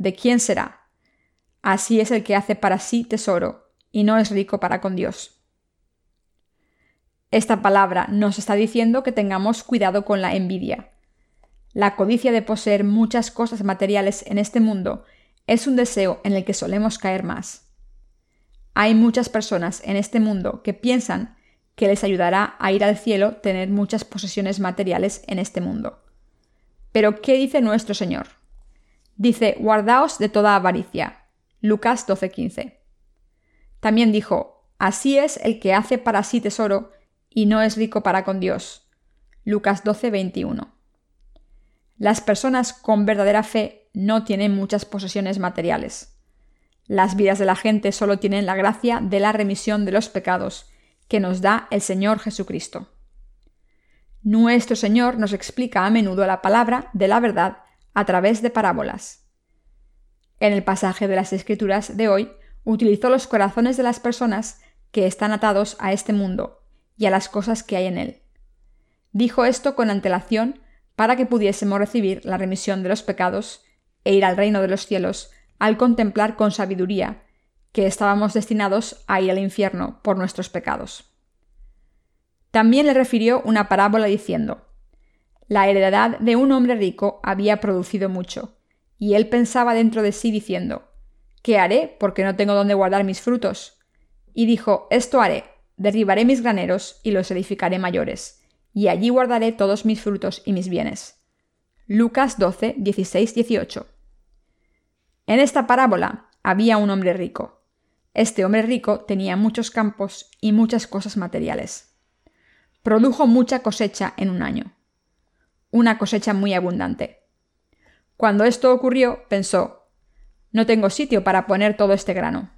¿De quién será? Así es el que hace para sí tesoro, y no es rico para con Dios. Esta palabra nos está diciendo que tengamos cuidado con la envidia. La codicia de poseer muchas cosas materiales en este mundo es un deseo en el que solemos caer más. Hay muchas personas en este mundo que piensan que les ayudará a ir al cielo tener muchas posesiones materiales en este mundo. Pero ¿qué dice nuestro Señor? Dice, guardaos de toda avaricia. Lucas 12:15. También dijo, así es el que hace para sí tesoro y no es rico para con Dios. Lucas 12:21. Las personas con verdadera fe no tienen muchas posesiones materiales. Las vidas de la gente solo tienen la gracia de la remisión de los pecados que nos da el Señor Jesucristo. Nuestro Señor nos explica a menudo la palabra de la verdad a través de parábolas. En el pasaje de las Escrituras de hoy, utilizó los corazones de las personas que están atados a este mundo y a las cosas que hay en él. Dijo esto con antelación para que pudiésemos recibir la remisión de los pecados e ir al reino de los cielos al contemplar con sabiduría que estábamos destinados a ir al infierno por nuestros pecados. También le refirió una parábola diciendo, La heredad de un hombre rico había producido mucho, y él pensaba dentro de sí diciendo, ¿Qué haré porque no tengo dónde guardar mis frutos? Y dijo, Esto haré, derribaré mis graneros y los edificaré mayores, y allí guardaré todos mis frutos y mis bienes. Lucas 12, 16, 18. En esta parábola había un hombre rico. Este hombre rico tenía muchos campos y muchas cosas materiales produjo mucha cosecha en un año. Una cosecha muy abundante. Cuando esto ocurrió, pensó, no tengo sitio para poner todo este grano.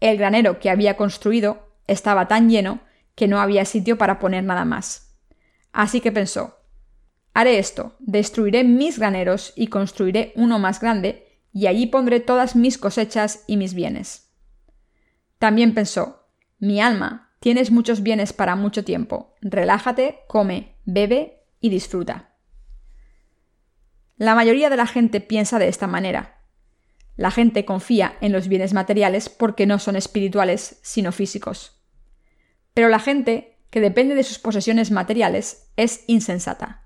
El granero que había construido estaba tan lleno que no había sitio para poner nada más. Así que pensó, haré esto, destruiré mis graneros y construiré uno más grande, y allí pondré todas mis cosechas y mis bienes. También pensó, mi alma, Tienes muchos bienes para mucho tiempo. Relájate, come, bebe y disfruta. La mayoría de la gente piensa de esta manera. La gente confía en los bienes materiales porque no son espirituales, sino físicos. Pero la gente que depende de sus posesiones materiales es insensata.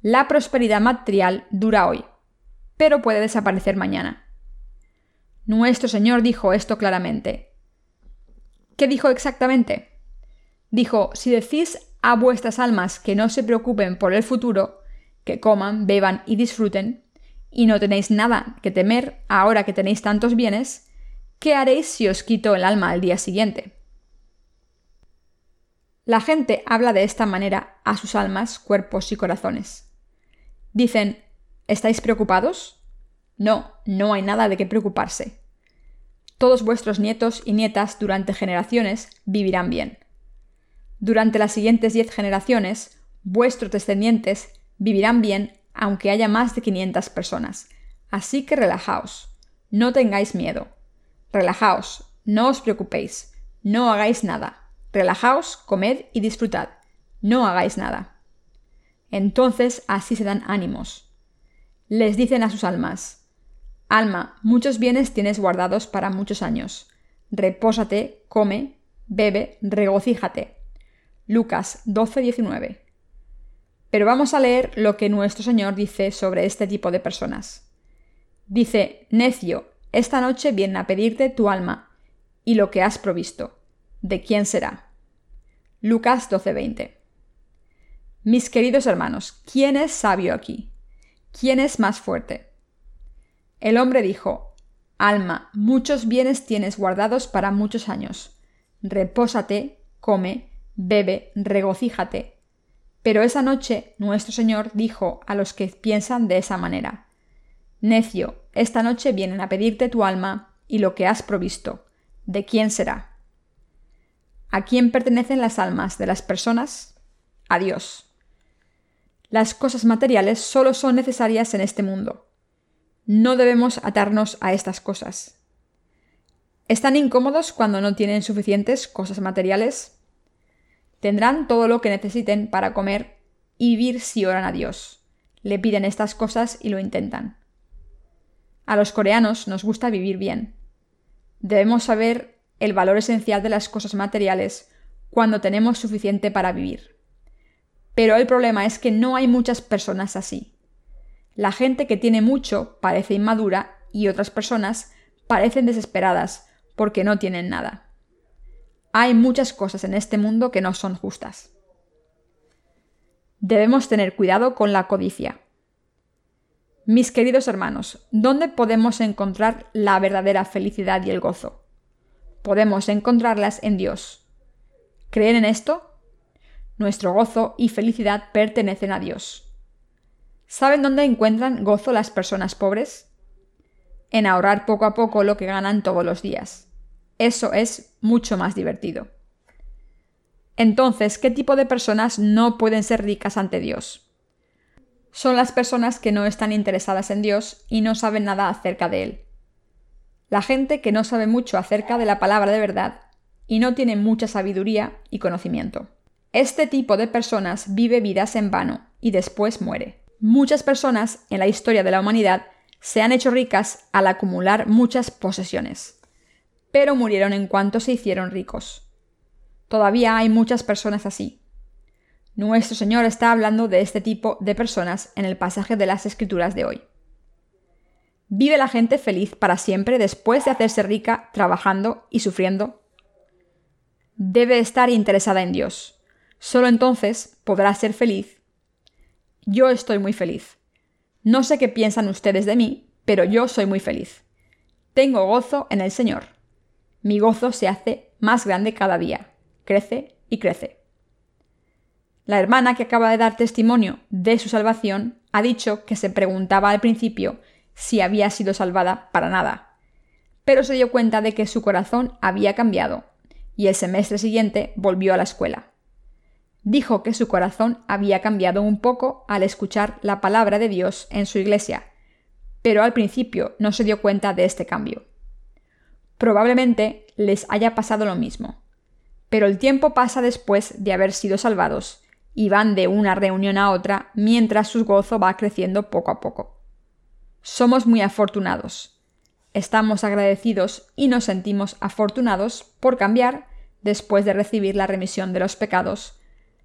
La prosperidad material dura hoy, pero puede desaparecer mañana. Nuestro Señor dijo esto claramente. ¿Qué dijo exactamente? Dijo, si decís a vuestras almas que no se preocupen por el futuro, que coman, beban y disfruten, y no tenéis nada que temer ahora que tenéis tantos bienes, ¿qué haréis si os quito el alma al día siguiente? La gente habla de esta manera a sus almas, cuerpos y corazones. Dicen, ¿estáis preocupados? No, no hay nada de qué preocuparse todos vuestros nietos y nietas durante generaciones vivirán bien. Durante las siguientes diez generaciones, vuestros descendientes vivirán bien aunque haya más de 500 personas. Así que relajaos, no tengáis miedo. Relajaos, no os preocupéis, no hagáis nada. Relajaos, comed y disfrutad, no hagáis nada. Entonces así se dan ánimos. Les dicen a sus almas, Alma, muchos bienes tienes guardados para muchos años. Repósate, come, bebe, regocíjate. Lucas 12:19. Pero vamos a leer lo que nuestro Señor dice sobre este tipo de personas. Dice, necio, esta noche vienen a pedirte tu alma y lo que has provisto. ¿De quién será? Lucas 12:20. Mis queridos hermanos, ¿quién es sabio aquí? ¿Quién es más fuerte? El hombre dijo, Alma, muchos bienes tienes guardados para muchos años. Repósate, come, bebe, regocíjate. Pero esa noche nuestro Señor dijo a los que piensan de esa manera, Necio, esta noche vienen a pedirte tu alma y lo que has provisto. ¿De quién será? ¿A quién pertenecen las almas de las personas? A Dios. Las cosas materiales solo son necesarias en este mundo. No debemos atarnos a estas cosas. ¿Están incómodos cuando no tienen suficientes cosas materiales? Tendrán todo lo que necesiten para comer y vivir si oran a Dios. Le piden estas cosas y lo intentan. A los coreanos nos gusta vivir bien. Debemos saber el valor esencial de las cosas materiales cuando tenemos suficiente para vivir. Pero el problema es que no hay muchas personas así. La gente que tiene mucho parece inmadura y otras personas parecen desesperadas porque no tienen nada. Hay muchas cosas en este mundo que no son justas. Debemos tener cuidado con la codicia. Mis queridos hermanos, ¿dónde podemos encontrar la verdadera felicidad y el gozo? Podemos encontrarlas en Dios. ¿Creen en esto? Nuestro gozo y felicidad pertenecen a Dios. ¿Saben dónde encuentran gozo las personas pobres? En ahorrar poco a poco lo que ganan todos los días. Eso es mucho más divertido. Entonces, ¿qué tipo de personas no pueden ser ricas ante Dios? Son las personas que no están interesadas en Dios y no saben nada acerca de Él. La gente que no sabe mucho acerca de la palabra de verdad y no tiene mucha sabiduría y conocimiento. Este tipo de personas vive vidas en vano y después muere. Muchas personas en la historia de la humanidad se han hecho ricas al acumular muchas posesiones, pero murieron en cuanto se hicieron ricos. Todavía hay muchas personas así. Nuestro Señor está hablando de este tipo de personas en el pasaje de las Escrituras de hoy. ¿Vive la gente feliz para siempre después de hacerse rica trabajando y sufriendo? Debe estar interesada en Dios. Solo entonces podrá ser feliz. Yo estoy muy feliz. No sé qué piensan ustedes de mí, pero yo soy muy feliz. Tengo gozo en el Señor. Mi gozo se hace más grande cada día crece y crece. La hermana que acaba de dar testimonio de su salvación ha dicho que se preguntaba al principio si había sido salvada para nada, pero se dio cuenta de que su corazón había cambiado y el semestre siguiente volvió a la escuela. Dijo que su corazón había cambiado un poco al escuchar la palabra de Dios en su iglesia, pero al principio no se dio cuenta de este cambio. Probablemente les haya pasado lo mismo pero el tiempo pasa después de haber sido salvados, y van de una reunión a otra mientras su gozo va creciendo poco a poco. Somos muy afortunados. Estamos agradecidos y nos sentimos afortunados por cambiar después de recibir la remisión de los pecados,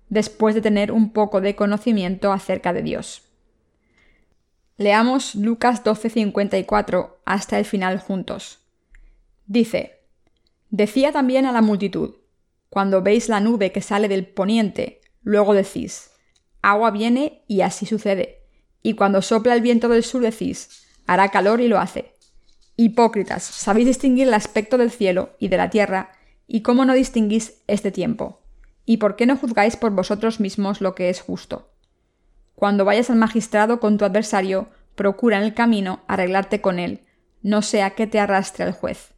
después de tener un poco de conocimiento acerca de Dios. Leamos Lucas 12:54 hasta el final juntos. Dice, Decía también a la multitud, cuando veis la nube que sale del poniente, luego decís, agua viene y así sucede. Y cuando sopla el viento del sur decís, hará calor y lo hace. Hipócritas, sabéis distinguir el aspecto del cielo y de la tierra, y cómo no distinguís este tiempo. ¿Y por qué no juzgáis por vosotros mismos lo que es justo? Cuando vayas al magistrado con tu adversario, procura en el camino arreglarte con él, no sea que te arrastre el juez.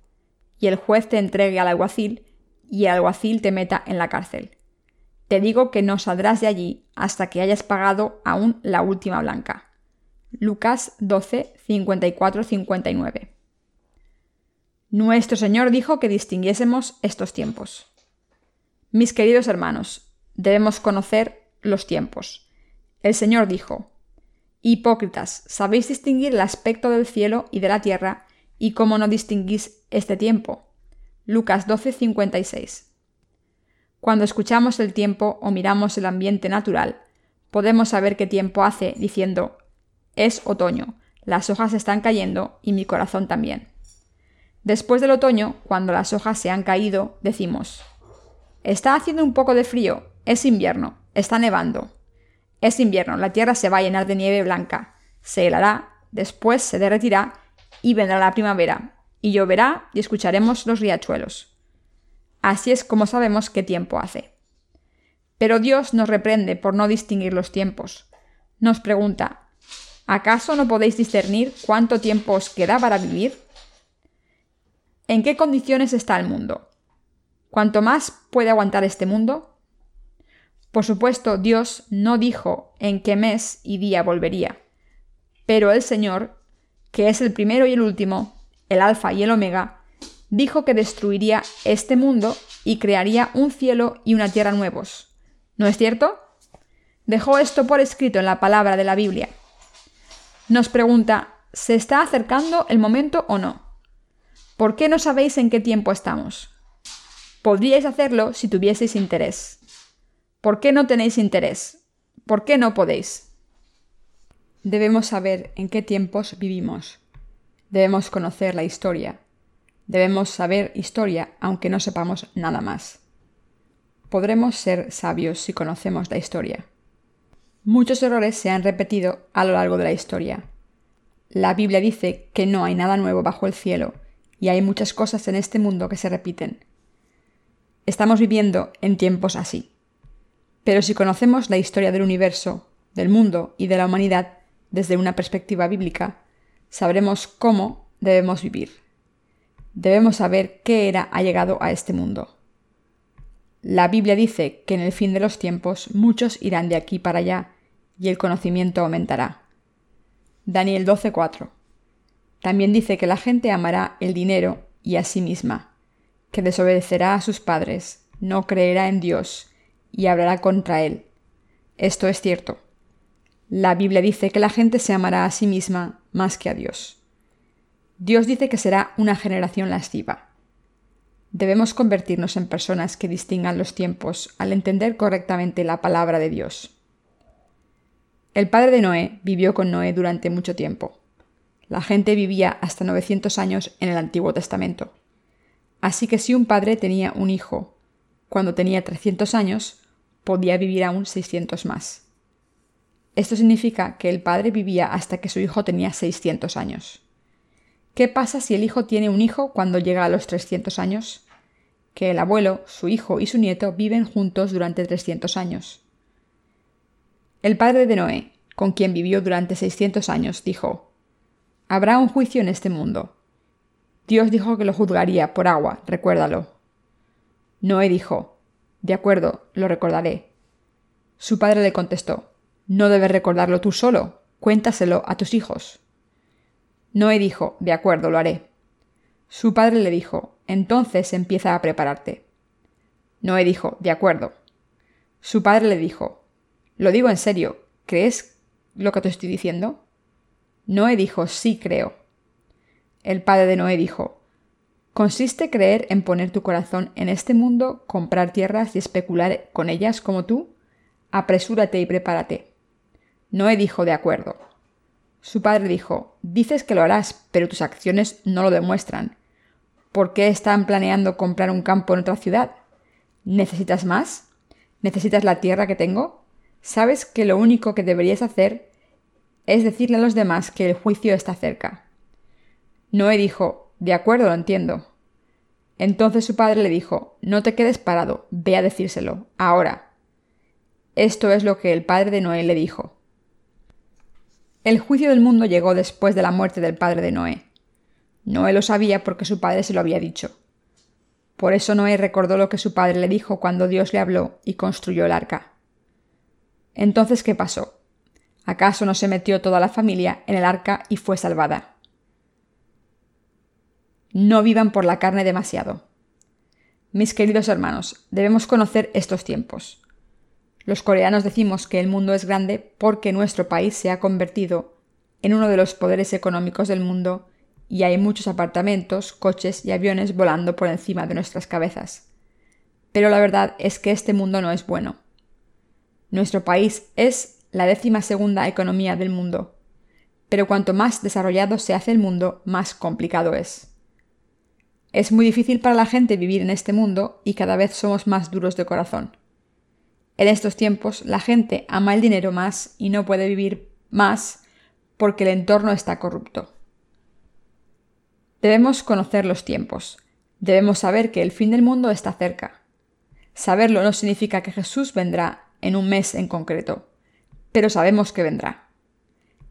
Y el juez te entregue al alguacil, y el alguacil te meta en la cárcel. Te digo que no saldrás de allí hasta que hayas pagado aún la última blanca. Lucas 12, 54, 59. Nuestro Señor dijo que distinguiésemos estos tiempos. Mis queridos hermanos, debemos conocer los tiempos. El Señor dijo, Hipócritas, ¿sabéis distinguir el aspecto del cielo y de la tierra, y cómo no distinguís este tiempo? Lucas 12:56. Cuando escuchamos el tiempo o miramos el ambiente natural, podemos saber qué tiempo hace diciendo, es otoño, las hojas están cayendo y mi corazón también. Después del otoño, cuando las hojas se han caído, decimos, está haciendo un poco de frío, es invierno, está nevando. Es invierno, la tierra se va a llenar de nieve blanca, se helará, después se derretirá y vendrá la primavera, y lloverá y escucharemos los riachuelos. Así es como sabemos qué tiempo hace. Pero Dios nos reprende por no distinguir los tiempos. Nos pregunta, ¿acaso no podéis discernir cuánto tiempo os queda para vivir? ¿En qué condiciones está el mundo? ¿Cuánto más puede aguantar este mundo? Por supuesto, Dios no dijo en qué mes y día volvería, pero el Señor, que es el primero y el último, el Alfa y el Omega, dijo que destruiría este mundo y crearía un cielo y una tierra nuevos. ¿No es cierto? Dejó esto por escrito en la palabra de la Biblia. Nos pregunta, ¿se está acercando el momento o no? ¿Por qué no sabéis en qué tiempo estamos? Podríais hacerlo si tuvieseis interés. ¿Por qué no tenéis interés? ¿Por qué no podéis? Debemos saber en qué tiempos vivimos. Debemos conocer la historia. Debemos saber historia aunque no sepamos nada más. Podremos ser sabios si conocemos la historia. Muchos errores se han repetido a lo largo de la historia. La Biblia dice que no hay nada nuevo bajo el cielo y hay muchas cosas en este mundo que se repiten. Estamos viviendo en tiempos así. Pero si conocemos la historia del universo, del mundo y de la humanidad desde una perspectiva bíblica, sabremos cómo debemos vivir. Debemos saber qué era ha llegado a este mundo. La Biblia dice que en el fin de los tiempos muchos irán de aquí para allá y el conocimiento aumentará. Daniel 12:4. También dice que la gente amará el dinero y a sí misma, que desobedecerá a sus padres, no creerá en Dios y hablará contra él. Esto es cierto. La Biblia dice que la gente se amará a sí misma más que a Dios. Dios dice que será una generación lasciva. Debemos convertirnos en personas que distingan los tiempos al entender correctamente la palabra de Dios. El padre de Noé vivió con Noé durante mucho tiempo. La gente vivía hasta 900 años en el Antiguo Testamento. Así que si un padre tenía un hijo cuando tenía 300 años, podía vivir aún 600 más. Esto significa que el padre vivía hasta que su hijo tenía 600 años. ¿Qué pasa si el hijo tiene un hijo cuando llega a los 300 años? Que el abuelo, su hijo y su nieto viven juntos durante 300 años. El padre de Noé, con quien vivió durante 600 años, dijo, Habrá un juicio en este mundo. Dios dijo que lo juzgaría por agua, recuérdalo. Noé dijo, De acuerdo, lo recordaré. Su padre le contestó, No debes recordarlo tú solo, cuéntaselo a tus hijos. Noé dijo, De acuerdo, lo haré. Su padre le dijo, Entonces empieza a prepararte. Noé dijo, De acuerdo. Su padre le dijo, Lo digo en serio, ¿crees lo que te estoy diciendo? Noé dijo, Sí, creo. El padre de Noé dijo, ¿Consiste creer en poner tu corazón en este mundo, comprar tierras y especular con ellas como tú? Apresúrate y prepárate. Noé dijo, de acuerdo. Su padre dijo, Dices que lo harás, pero tus acciones no lo demuestran. ¿Por qué están planeando comprar un campo en otra ciudad? ¿Necesitas más? ¿Necesitas la tierra que tengo? ¿Sabes que lo único que deberías hacer es decirle a los demás que el juicio está cerca? Noé dijo, De acuerdo, lo entiendo. Entonces su padre le dijo, No te quedes parado, ve a decírselo, ahora. Esto es lo que el padre de Noé le dijo. El juicio del mundo llegó después de la muerte del padre de Noé. Noé lo sabía porque su padre se lo había dicho. Por eso Noé recordó lo que su padre le dijo cuando Dios le habló y construyó el arca. Entonces, ¿qué pasó? ¿Acaso no se metió toda la familia en el arca y fue salvada? No vivan por la carne demasiado. Mis queridos hermanos, debemos conocer estos tiempos. Los coreanos decimos que el mundo es grande porque nuestro país se ha convertido en uno de los poderes económicos del mundo y hay muchos apartamentos, coches y aviones volando por encima de nuestras cabezas. Pero la verdad es que este mundo no es bueno. Nuestro país es la décima segunda economía del mundo, pero cuanto más desarrollado se hace el mundo, más complicado es. Es muy difícil para la gente vivir en este mundo y cada vez somos más duros de corazón. En estos tiempos la gente ama el dinero más y no puede vivir más porque el entorno está corrupto. Debemos conocer los tiempos. Debemos saber que el fin del mundo está cerca. Saberlo no significa que Jesús vendrá en un mes en concreto, pero sabemos que vendrá.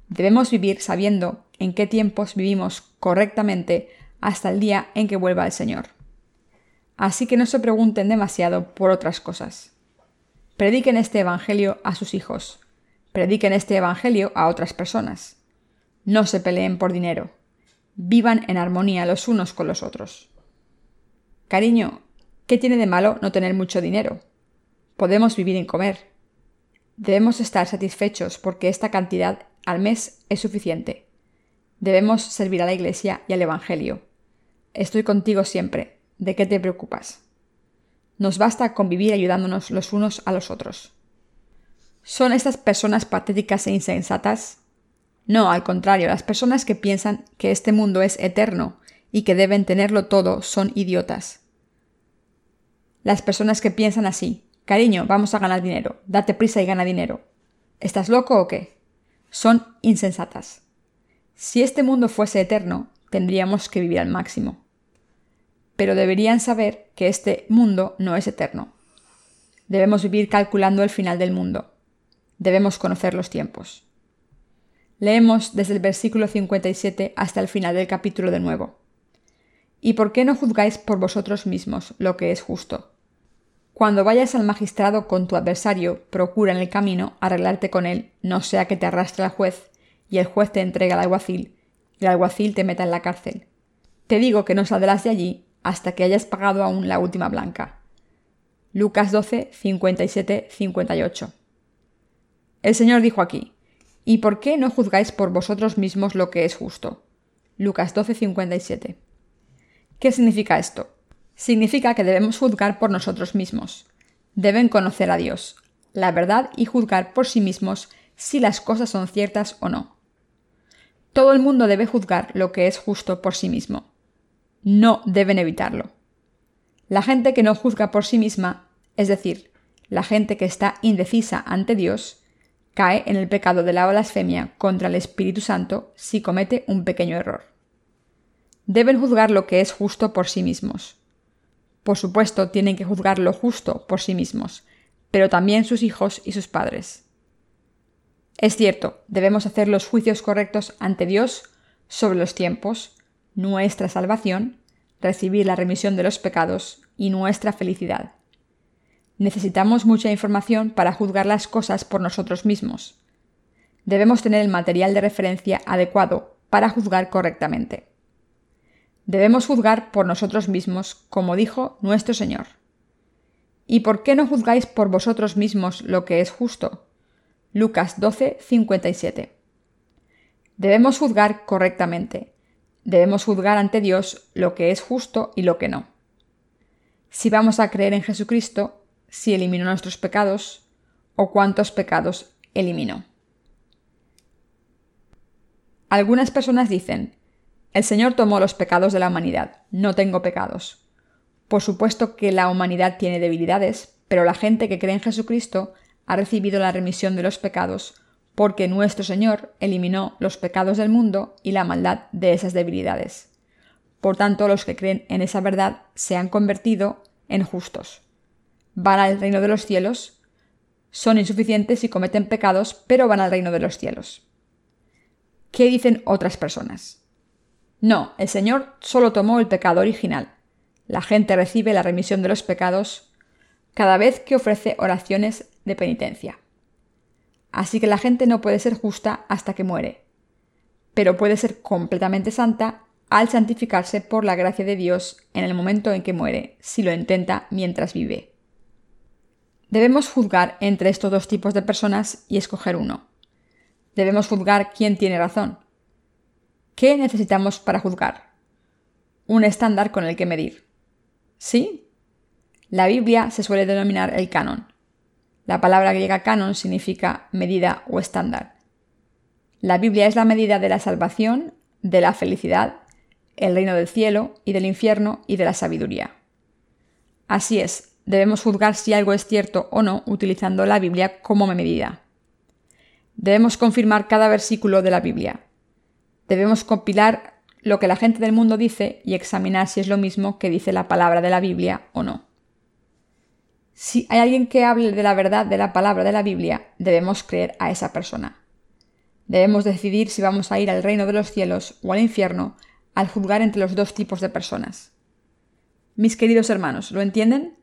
Debemos vivir sabiendo en qué tiempos vivimos correctamente hasta el día en que vuelva el Señor. Así que no se pregunten demasiado por otras cosas. Prediquen este Evangelio a sus hijos. Prediquen este Evangelio a otras personas. No se peleen por dinero. Vivan en armonía los unos con los otros. Cariño, ¿qué tiene de malo no tener mucho dinero? Podemos vivir en comer. Debemos estar satisfechos porque esta cantidad al mes es suficiente. Debemos servir a la Iglesia y al Evangelio. Estoy contigo siempre. ¿De qué te preocupas? Nos basta convivir ayudándonos los unos a los otros. ¿Son estas personas patéticas e insensatas? No, al contrario, las personas que piensan que este mundo es eterno y que deben tenerlo todo son idiotas. Las personas que piensan así, cariño, vamos a ganar dinero, date prisa y gana dinero. ¿Estás loco o qué? Son insensatas. Si este mundo fuese eterno, tendríamos que vivir al máximo. Pero deberían saber que este mundo no es eterno. Debemos vivir calculando el final del mundo. Debemos conocer los tiempos. Leemos desde el versículo 57 hasta el final del capítulo de nuevo. ¿Y por qué no juzgáis por vosotros mismos lo que es justo? Cuando vayas al magistrado con tu adversario, procura en el camino arreglarte con él, no sea que te arrastre al juez, y el juez te entregue al alguacil, y el alguacil te meta en la cárcel. Te digo que no saldrás de allí hasta que hayas pagado aún la última blanca. Lucas 12, 57, 58. El Señor dijo aquí, ¿Y por qué no juzgáis por vosotros mismos lo que es justo? Lucas 12, 57. ¿Qué significa esto? Significa que debemos juzgar por nosotros mismos. Deben conocer a Dios, la verdad y juzgar por sí mismos si las cosas son ciertas o no. Todo el mundo debe juzgar lo que es justo por sí mismo. No deben evitarlo. La gente que no juzga por sí misma, es decir, la gente que está indecisa ante Dios, cae en el pecado de la blasfemia contra el Espíritu Santo si comete un pequeño error deben juzgar lo que es justo por sí mismos. Por supuesto, tienen que juzgar lo justo por sí mismos, pero también sus hijos y sus padres. Es cierto, debemos hacer los juicios correctos ante Dios sobre los tiempos, nuestra salvación, recibir la remisión de los pecados y nuestra felicidad. Necesitamos mucha información para juzgar las cosas por nosotros mismos. Debemos tener el material de referencia adecuado para juzgar correctamente. Debemos juzgar por nosotros mismos, como dijo nuestro Señor. ¿Y por qué no juzgáis por vosotros mismos lo que es justo? Lucas 12, 57. Debemos juzgar correctamente. Debemos juzgar ante Dios lo que es justo y lo que no. Si vamos a creer en Jesucristo, si eliminó nuestros pecados, o cuántos pecados eliminó. Algunas personas dicen, el Señor tomó los pecados de la humanidad, no tengo pecados. Por supuesto que la humanidad tiene debilidades, pero la gente que cree en Jesucristo ha recibido la remisión de los pecados porque nuestro Señor eliminó los pecados del mundo y la maldad de esas debilidades. Por tanto, los que creen en esa verdad se han convertido en justos. Van al reino de los cielos, son insuficientes y cometen pecados, pero van al reino de los cielos. ¿Qué dicen otras personas? No, el Señor solo tomó el pecado original. La gente recibe la remisión de los pecados cada vez que ofrece oraciones de penitencia. Así que la gente no puede ser justa hasta que muere, pero puede ser completamente santa al santificarse por la gracia de Dios en el momento en que muere, si lo intenta mientras vive. Debemos juzgar entre estos dos tipos de personas y escoger uno. Debemos juzgar quién tiene razón, ¿Qué necesitamos para juzgar? Un estándar con el que medir. ¿Sí? La Biblia se suele denominar el canon. La palabra griega canon significa medida o estándar. La Biblia es la medida de la salvación, de la felicidad, el reino del cielo y del infierno y de la sabiduría. Así es, debemos juzgar si algo es cierto o no utilizando la Biblia como medida. Debemos confirmar cada versículo de la Biblia, Debemos compilar lo que la gente del mundo dice y examinar si es lo mismo que dice la palabra de la Biblia o no. Si hay alguien que hable de la verdad de la palabra de la Biblia, debemos creer a esa persona. Debemos decidir si vamos a ir al reino de los cielos o al infierno al juzgar entre los dos tipos de personas. Mis queridos hermanos, ¿lo entienden?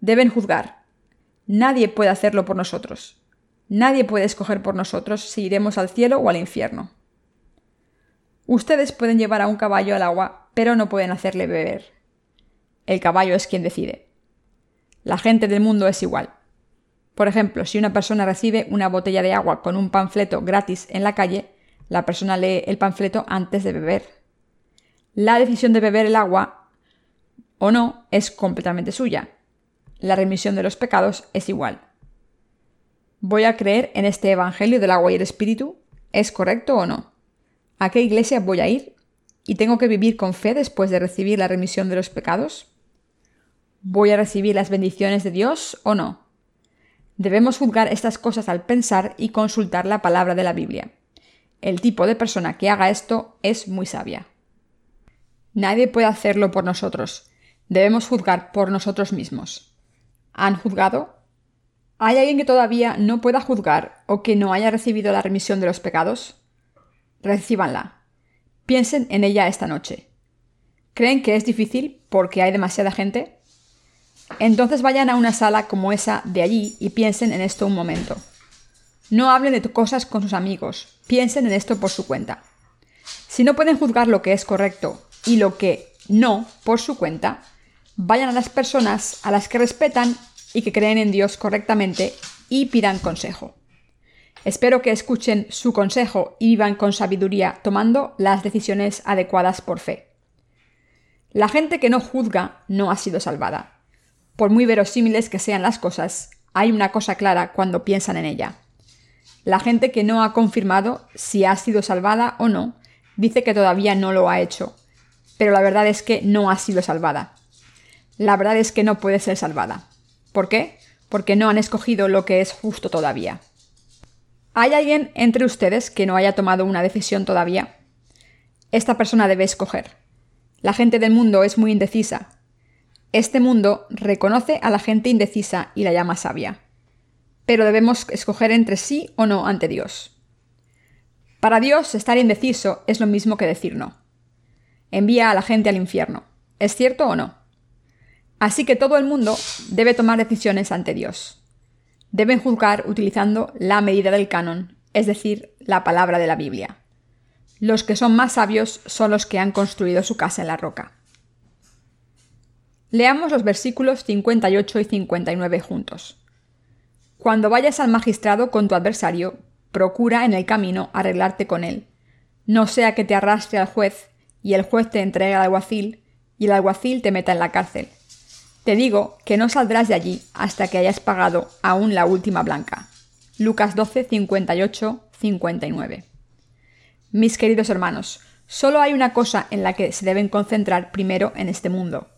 Deben juzgar. Nadie puede hacerlo por nosotros. Nadie puede escoger por nosotros si iremos al cielo o al infierno. Ustedes pueden llevar a un caballo al agua, pero no pueden hacerle beber. El caballo es quien decide. La gente del mundo es igual. Por ejemplo, si una persona recibe una botella de agua con un panfleto gratis en la calle, La persona lee el panfleto antes de beber. La decisión de beber el agua o no es completamente suya. La remisión de los pecados es igual. ¿Voy a creer en este Evangelio del agua y el Espíritu? ¿Es correcto o no? ¿A qué iglesia voy a ir? ¿Y tengo que vivir con fe después de recibir la remisión de los pecados? ¿Voy a recibir las bendiciones de Dios o no? Debemos juzgar estas cosas al pensar y consultar la palabra de la Biblia. El tipo de persona que haga esto es muy sabia. Nadie puede hacerlo por nosotros. Debemos juzgar por nosotros mismos. ¿Han juzgado? ¿Hay alguien que todavía no pueda juzgar o que no haya recibido la remisión de los pecados? Recíbanla. Piensen en ella esta noche. ¿Creen que es difícil porque hay demasiada gente? Entonces vayan a una sala como esa de allí y piensen en esto un momento. No hablen de cosas con sus amigos, piensen en esto por su cuenta. Si no pueden juzgar lo que es correcto y lo que no por su cuenta, vayan a las personas a las que respetan y que creen en Dios correctamente y pidan consejo. Espero que escuchen su consejo y vivan con sabiduría tomando las decisiones adecuadas por fe. La gente que no juzga no ha sido salvada. Por muy verosímiles que sean las cosas, hay una cosa clara cuando piensan en ella. La gente que no ha confirmado si ha sido salvada o no, dice que todavía no lo ha hecho, pero la verdad es que no ha sido salvada. La verdad es que no puede ser salvada. ¿Por qué? Porque no han escogido lo que es justo todavía. ¿Hay alguien entre ustedes que no haya tomado una decisión todavía? Esta persona debe escoger. La gente del mundo es muy indecisa, este mundo reconoce a la gente indecisa y la llama sabia. Pero debemos escoger entre sí o no ante Dios. Para Dios, estar indeciso es lo mismo que decir no. Envía a la gente al infierno. ¿Es cierto o no? Así que todo el mundo debe tomar decisiones ante Dios. Deben juzgar utilizando la medida del canon, es decir, la palabra de la Biblia. Los que son más sabios son los que han construido su casa en la roca. Leamos los versículos 58 y 59 juntos. Cuando vayas al magistrado con tu adversario, procura en el camino arreglarte con él. No sea que te arrastre al juez, y el juez te entregue al alguacil, y el alguacil te meta en la cárcel. Te digo que no saldrás de allí hasta que hayas pagado aún la última blanca. Lucas 12, 58, 59. Mis queridos hermanos, solo hay una cosa en la que se deben concentrar primero en este mundo,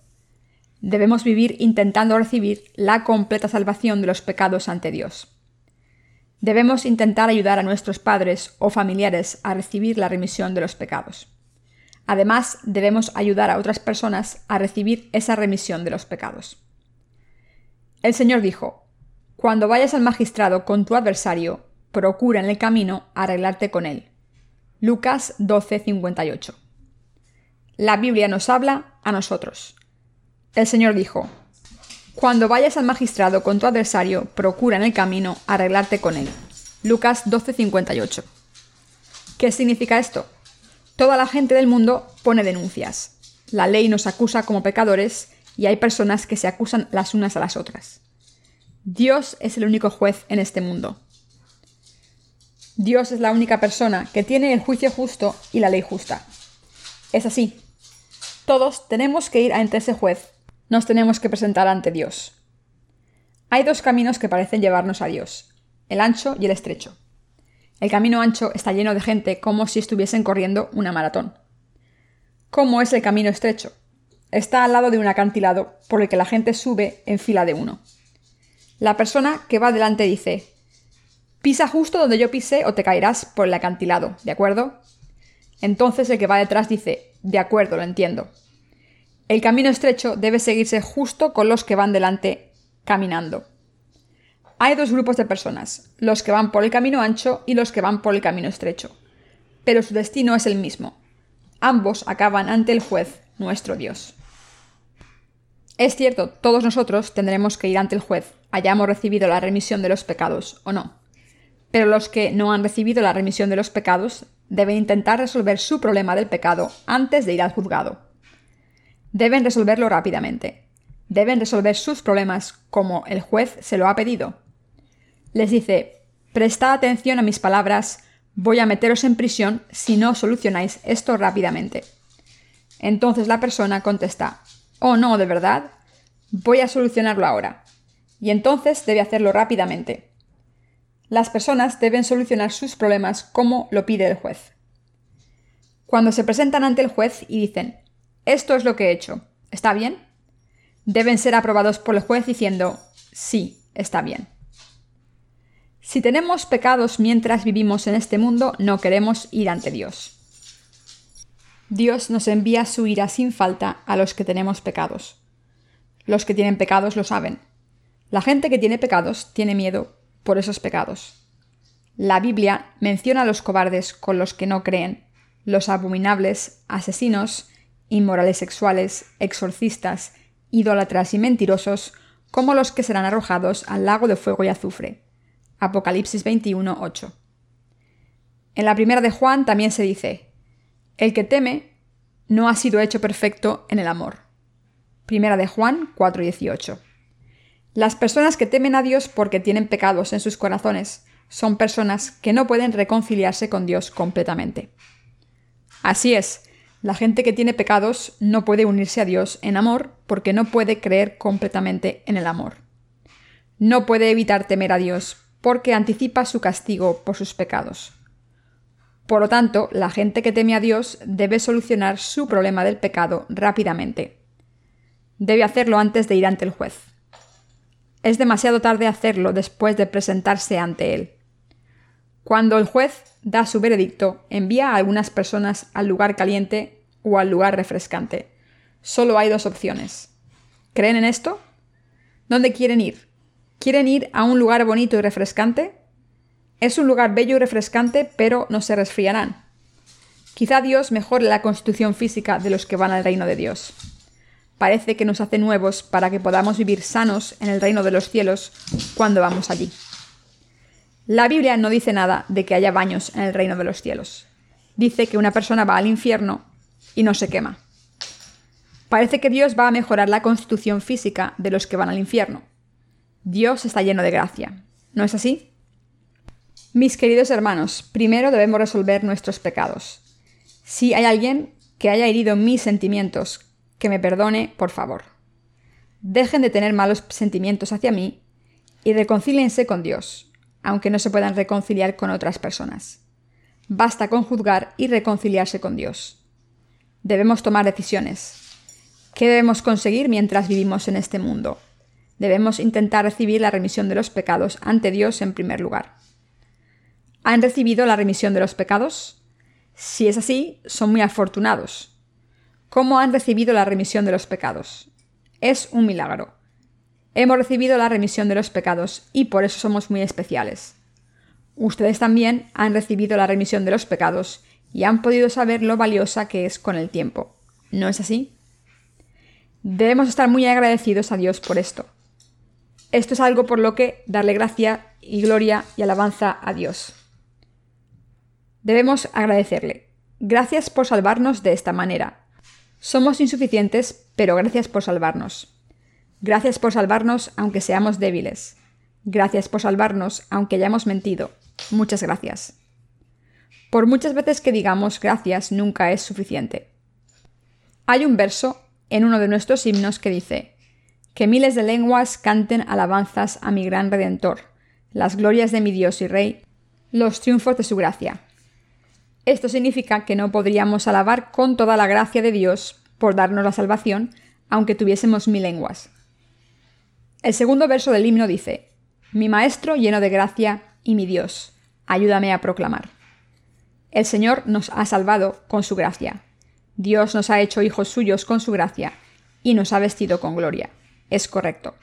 debemos vivir intentando recibir la completa salvación de los pecados ante Dios. Debemos intentar ayudar a nuestros padres o familiares a recibir la remisión de los pecados. Además, debemos ayudar a otras personas a recibir esa remisión de los pecados. El Señor dijo, Cuando vayas al magistrado con tu adversario, procura en el camino arreglarte con él. Lucas 12:58. La Biblia nos habla a nosotros. El Señor dijo, Cuando vayas al magistrado con tu adversario, procura en el camino arreglarte con él. Lucas 12:58. ¿Qué significa esto? Toda la gente del mundo pone denuncias. La ley nos acusa como pecadores y hay personas que se acusan las unas a las otras. Dios es el único juez en este mundo. Dios es la única persona que tiene el juicio justo y la ley justa. Es así. Todos tenemos que ir ante ese juez nos tenemos que presentar ante Dios. Hay dos caminos que parecen llevarnos a Dios, el ancho y el estrecho. El camino ancho está lleno de gente como si estuviesen corriendo una maratón. ¿Cómo es el camino estrecho? Está al lado de un acantilado por el que la gente sube en fila de uno. La persona que va delante dice, pisa justo donde yo pise o te caerás por el acantilado, ¿de acuerdo? Entonces el que va detrás dice, de acuerdo, lo entiendo. El camino estrecho debe seguirse justo con los que van delante caminando. Hay dos grupos de personas, los que van por el camino ancho y los que van por el camino estrecho. Pero su destino es el mismo. Ambos acaban ante el juez, nuestro Dios. Es cierto, todos nosotros tendremos que ir ante el juez, hayamos recibido la remisión de los pecados o no. Pero los que no han recibido la remisión de los pecados deben intentar resolver su problema del pecado antes de ir al juzgado. Deben resolverlo rápidamente. Deben resolver sus problemas como el juez se lo ha pedido. Les dice, prestad atención a mis palabras, voy a meteros en prisión si no solucionáis esto rápidamente. Entonces la persona contesta, oh no, de verdad, voy a solucionarlo ahora. Y entonces debe hacerlo rápidamente. Las personas deben solucionar sus problemas como lo pide el juez. Cuando se presentan ante el juez y dicen, esto es lo que he hecho, ¿está bien? Deben ser aprobados por el juez diciendo, sí, está bien. Si tenemos pecados mientras vivimos en este mundo, no queremos ir ante Dios. Dios nos envía su ira sin falta a los que tenemos pecados. Los que tienen pecados lo saben. La gente que tiene pecados tiene miedo por esos pecados. La Biblia menciona a los cobardes con los que no creen, los abominables, asesinos, inmorales sexuales, exorcistas, idólatras y mentirosos, como los que serán arrojados al lago de fuego y azufre. Apocalipsis 21, 8. En la primera de Juan también se dice, El que teme no ha sido hecho perfecto en el amor. Primera de Juan 4:18. Las personas que temen a Dios porque tienen pecados en sus corazones son personas que no pueden reconciliarse con Dios completamente. Así es, la gente que tiene pecados no puede unirse a Dios en amor porque no puede creer completamente en el amor. No puede evitar temer a Dios porque anticipa su castigo por sus pecados. Por lo tanto, la gente que teme a Dios debe solucionar su problema del pecado rápidamente. Debe hacerlo antes de ir ante el juez. Es demasiado tarde hacerlo después de presentarse ante él. Cuando el juez da su veredicto, envía a algunas personas al lugar caliente o al lugar refrescante. Solo hay dos opciones. ¿Creen en esto? ¿Dónde quieren ir? ¿Quieren ir a un lugar bonito y refrescante? Es un lugar bello y refrescante, pero no se resfriarán. Quizá Dios mejore la constitución física de los que van al reino de Dios parece que nos hace nuevos para que podamos vivir sanos en el reino de los cielos cuando vamos allí. La Biblia no dice nada de que haya baños en el reino de los cielos. Dice que una persona va al infierno y no se quema. Parece que Dios va a mejorar la constitución física de los que van al infierno. Dios está lleno de gracia. ¿No es así? Mis queridos hermanos, primero debemos resolver nuestros pecados. Si hay alguien que haya herido mis sentimientos, que me perdone, por favor. Dejen de tener malos sentimientos hacia mí y reconcíliense con Dios, aunque no se puedan reconciliar con otras personas. Basta con juzgar y reconciliarse con Dios. Debemos tomar decisiones. ¿Qué debemos conseguir mientras vivimos en este mundo? Debemos intentar recibir la remisión de los pecados ante Dios en primer lugar. ¿Han recibido la remisión de los pecados? Si es así, son muy afortunados cómo han recibido la remisión de los pecados. Es un milagro. Hemos recibido la remisión de los pecados y por eso somos muy especiales. Ustedes también han recibido la remisión de los pecados y han podido saber lo valiosa que es con el tiempo. ¿No es así? Debemos estar muy agradecidos a Dios por esto. Esto es algo por lo que darle gracia y gloria y alabanza a Dios. Debemos agradecerle. Gracias por salvarnos de esta manera. Somos insuficientes, pero gracias por salvarnos. Gracias por salvarnos aunque seamos débiles. Gracias por salvarnos aunque hayamos mentido. Muchas gracias. Por muchas veces que digamos gracias nunca es suficiente. Hay un verso en uno de nuestros himnos que dice, Que miles de lenguas canten alabanzas a mi gran Redentor, las glorias de mi Dios y Rey, los triunfos de su gracia. Esto significa que no podríamos alabar con toda la gracia de Dios por darnos la salvación, aunque tuviésemos mil lenguas. El segundo verso del himno dice, Mi Maestro lleno de gracia y mi Dios, ayúdame a proclamar. El Señor nos ha salvado con su gracia. Dios nos ha hecho hijos suyos con su gracia y nos ha vestido con gloria. Es correcto.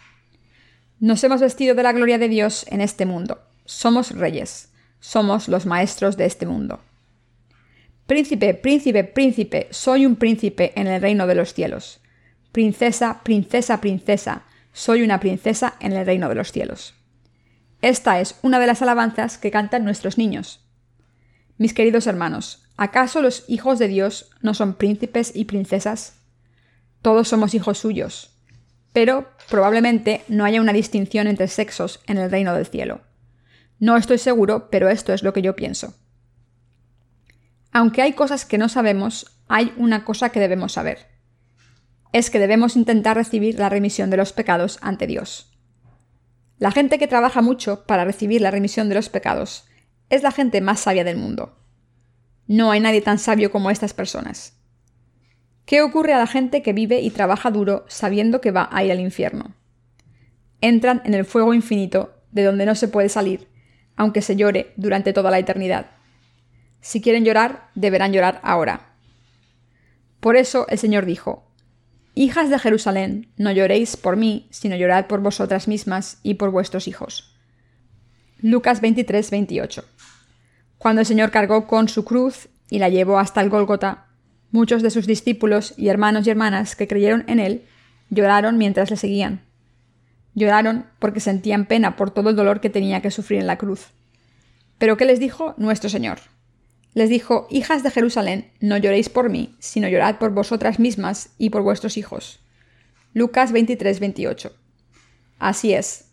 Nos hemos vestido de la gloria de Dios en este mundo. Somos reyes. Somos los maestros de este mundo. Príncipe, príncipe, príncipe, soy un príncipe en el reino de los cielos. Princesa, princesa, princesa, soy una princesa en el reino de los cielos. Esta es una de las alabanzas que cantan nuestros niños. Mis queridos hermanos, ¿acaso los hijos de Dios no son príncipes y princesas? Todos somos hijos suyos, pero probablemente no haya una distinción entre sexos en el reino del cielo. No estoy seguro, pero esto es lo que yo pienso. Aunque hay cosas que no sabemos, hay una cosa que debemos saber. Es que debemos intentar recibir la remisión de los pecados ante Dios. La gente que trabaja mucho para recibir la remisión de los pecados es la gente más sabia del mundo. No hay nadie tan sabio como estas personas. ¿Qué ocurre a la gente que vive y trabaja duro sabiendo que va a ir al infierno? Entran en el fuego infinito de donde no se puede salir, aunque se llore durante toda la eternidad. Si quieren llorar, deberán llorar ahora. Por eso el Señor dijo, Hijas de Jerusalén, no lloréis por mí, sino llorad por vosotras mismas y por vuestros hijos. Lucas 23, 28. Cuando el Señor cargó con su cruz y la llevó hasta el Gólgota, muchos de sus discípulos y hermanos y hermanas que creyeron en él lloraron mientras le seguían. Lloraron porque sentían pena por todo el dolor que tenía que sufrir en la cruz. Pero ¿qué les dijo nuestro Señor? Les dijo, Hijas de Jerusalén, no lloréis por mí, sino llorad por vosotras mismas y por vuestros hijos. Lucas 23, 28. Así es.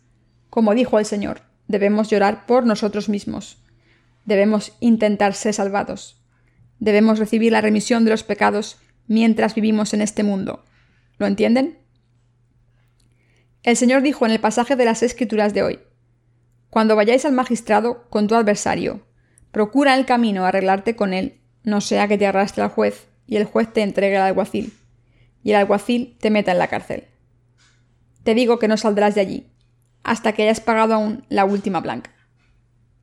Como dijo el Señor, debemos llorar por nosotros mismos. Debemos intentar ser salvados. Debemos recibir la remisión de los pecados mientras vivimos en este mundo. ¿Lo entienden? El Señor dijo en el pasaje de las Escrituras de hoy, Cuando vayáis al magistrado con tu adversario, procura el camino arreglarte con él, no sea que te arrastre al juez y el juez te entregue al alguacil, y el alguacil te meta en la cárcel. Te digo que no saldrás de allí, hasta que hayas pagado aún la última blanca.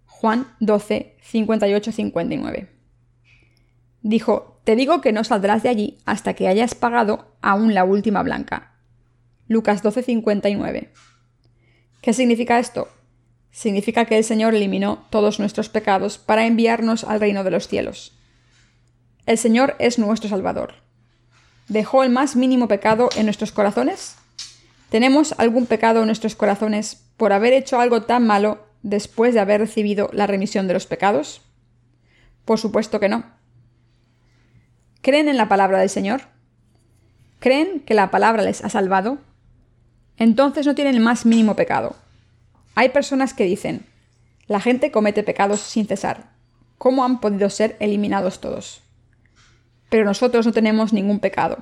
Juan 12, 58-59. Dijo, te digo que no saldrás de allí hasta que hayas pagado aún la última blanca. Lucas 12, 59. ¿Qué significa esto? Significa que el Señor eliminó todos nuestros pecados para enviarnos al reino de los cielos. El Señor es nuestro Salvador. ¿Dejó el más mínimo pecado en nuestros corazones? ¿Tenemos algún pecado en nuestros corazones por haber hecho algo tan malo después de haber recibido la remisión de los pecados? Por supuesto que no. ¿Creen en la palabra del Señor? ¿Creen que la palabra les ha salvado? Entonces no tienen el más mínimo pecado. Hay personas que dicen, la gente comete pecados sin cesar. ¿Cómo han podido ser eliminados todos? Pero nosotros no tenemos ningún pecado.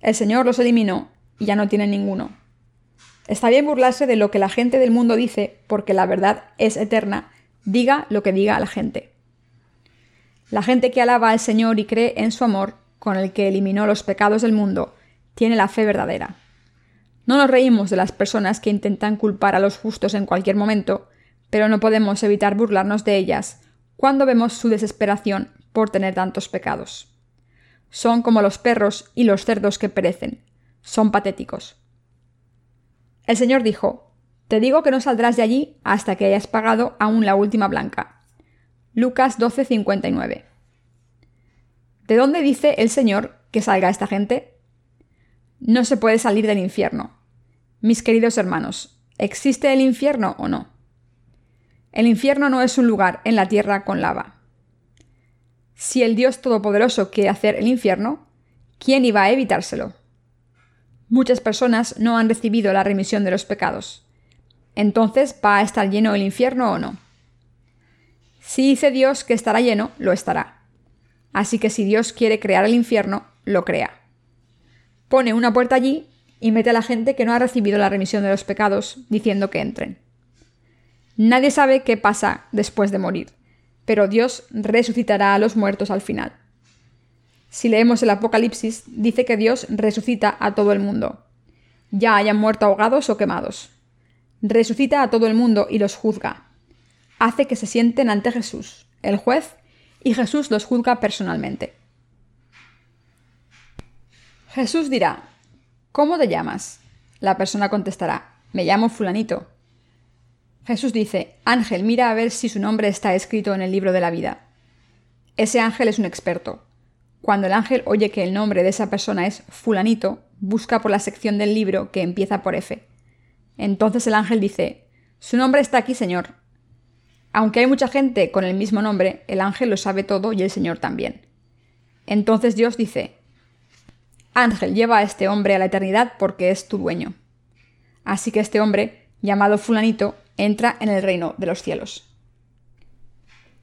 El Señor los eliminó y ya no tienen ninguno. Está bien burlarse de lo que la gente del mundo dice, porque la verdad es eterna, diga lo que diga la gente. La gente que alaba al Señor y cree en su amor, con el que eliminó los pecados del mundo, tiene la fe verdadera. No nos reímos de las personas que intentan culpar a los justos en cualquier momento, pero no podemos evitar burlarnos de ellas cuando vemos su desesperación por tener tantos pecados. Son como los perros y los cerdos que perecen. Son patéticos. El Señor dijo, Te digo que no saldrás de allí hasta que hayas pagado aún la última blanca. Lucas 12:59. ¿De dónde dice el Señor que salga esta gente? No se puede salir del infierno. Mis queridos hermanos, ¿existe el infierno o no? El infierno no es un lugar en la tierra con lava. Si el Dios Todopoderoso quiere hacer el infierno, ¿quién iba a evitárselo? Muchas personas no han recibido la remisión de los pecados. Entonces, ¿va a estar lleno el infierno o no? Si dice Dios que estará lleno, lo estará. Así que si Dios quiere crear el infierno, lo crea. Pone una puerta allí y mete a la gente que no ha recibido la remisión de los pecados, diciendo que entren. Nadie sabe qué pasa después de morir, pero Dios resucitará a los muertos al final. Si leemos el Apocalipsis, dice que Dios resucita a todo el mundo, ya hayan muerto ahogados o quemados. Resucita a todo el mundo y los juzga. Hace que se sienten ante Jesús, el juez, y Jesús los juzga personalmente. Jesús dirá, ¿Cómo te llamas? La persona contestará, me llamo fulanito. Jesús dice, Ángel, mira a ver si su nombre está escrito en el libro de la vida. Ese ángel es un experto. Cuando el ángel oye que el nombre de esa persona es fulanito, busca por la sección del libro que empieza por F. Entonces el ángel dice, Su nombre está aquí, Señor. Aunque hay mucha gente con el mismo nombre, el ángel lo sabe todo y el Señor también. Entonces Dios dice, Ángel, lleva a este hombre a la eternidad porque es tu dueño. Así que este hombre, llamado fulanito, entra en el reino de los cielos.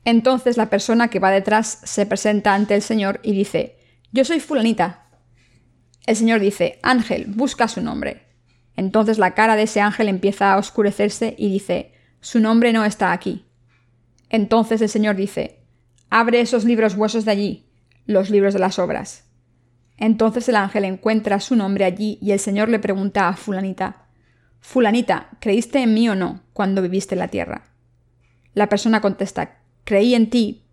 Entonces la persona que va detrás se presenta ante el Señor y dice, Yo soy fulanita. El Señor dice, Ángel, busca su nombre. Entonces la cara de ese ángel empieza a oscurecerse y dice, Su nombre no está aquí. Entonces el Señor dice, Abre esos libros huesos de allí, los libros de las obras. Entonces el ángel encuentra su nombre allí y el Señor le pregunta a fulanita, Fulanita, ¿creíste en mí o no cuando viviste en la tierra? La persona contesta, Creí en ti,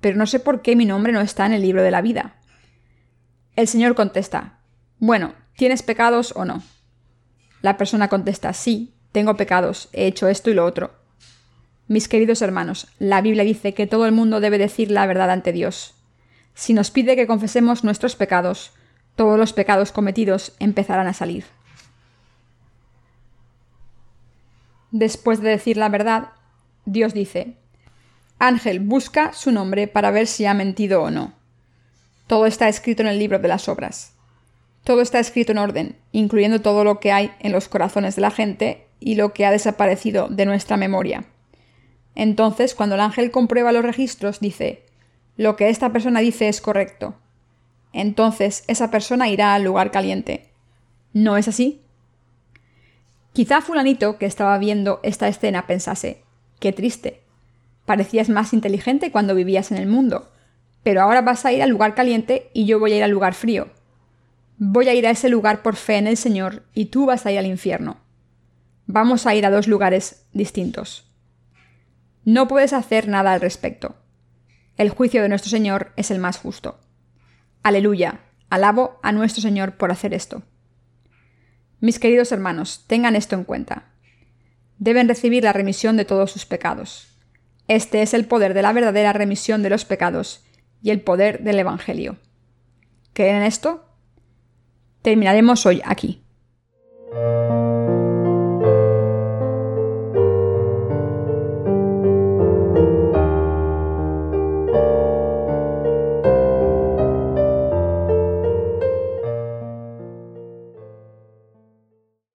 pero no sé por qué mi nombre no está en el libro de la vida. El Señor contesta, Bueno, ¿tienes pecados o no? La persona contesta, Sí, tengo pecados, he hecho esto y lo otro. Mis queridos hermanos, la Biblia dice que todo el mundo debe decir la verdad ante Dios. Si nos pide que confesemos nuestros pecados, todos los pecados cometidos empezarán a salir. Después de decir la verdad, Dios dice, Ángel busca su nombre para ver si ha mentido o no. Todo está escrito en el libro de las obras. Todo está escrito en orden, incluyendo todo lo que hay en los corazones de la gente y lo que ha desaparecido de nuestra memoria. Entonces, cuando el ángel comprueba los registros, dice, lo que esta persona dice es correcto. Entonces, esa persona irá al lugar caliente. ¿No es así? Quizá fulanito que estaba viendo esta escena pensase, qué triste. Parecías más inteligente cuando vivías en el mundo, pero ahora vas a ir al lugar caliente y yo voy a ir al lugar frío. Voy a ir a ese lugar por fe en el Señor y tú vas a ir al infierno. Vamos a ir a dos lugares distintos. No puedes hacer nada al respecto. El juicio de nuestro Señor es el más justo. Aleluya. Alabo a nuestro Señor por hacer esto. Mis queridos hermanos, tengan esto en cuenta. Deben recibir la remisión de todos sus pecados. Este es el poder de la verdadera remisión de los pecados y el poder del Evangelio. ¿Creen en esto? Terminaremos hoy aquí.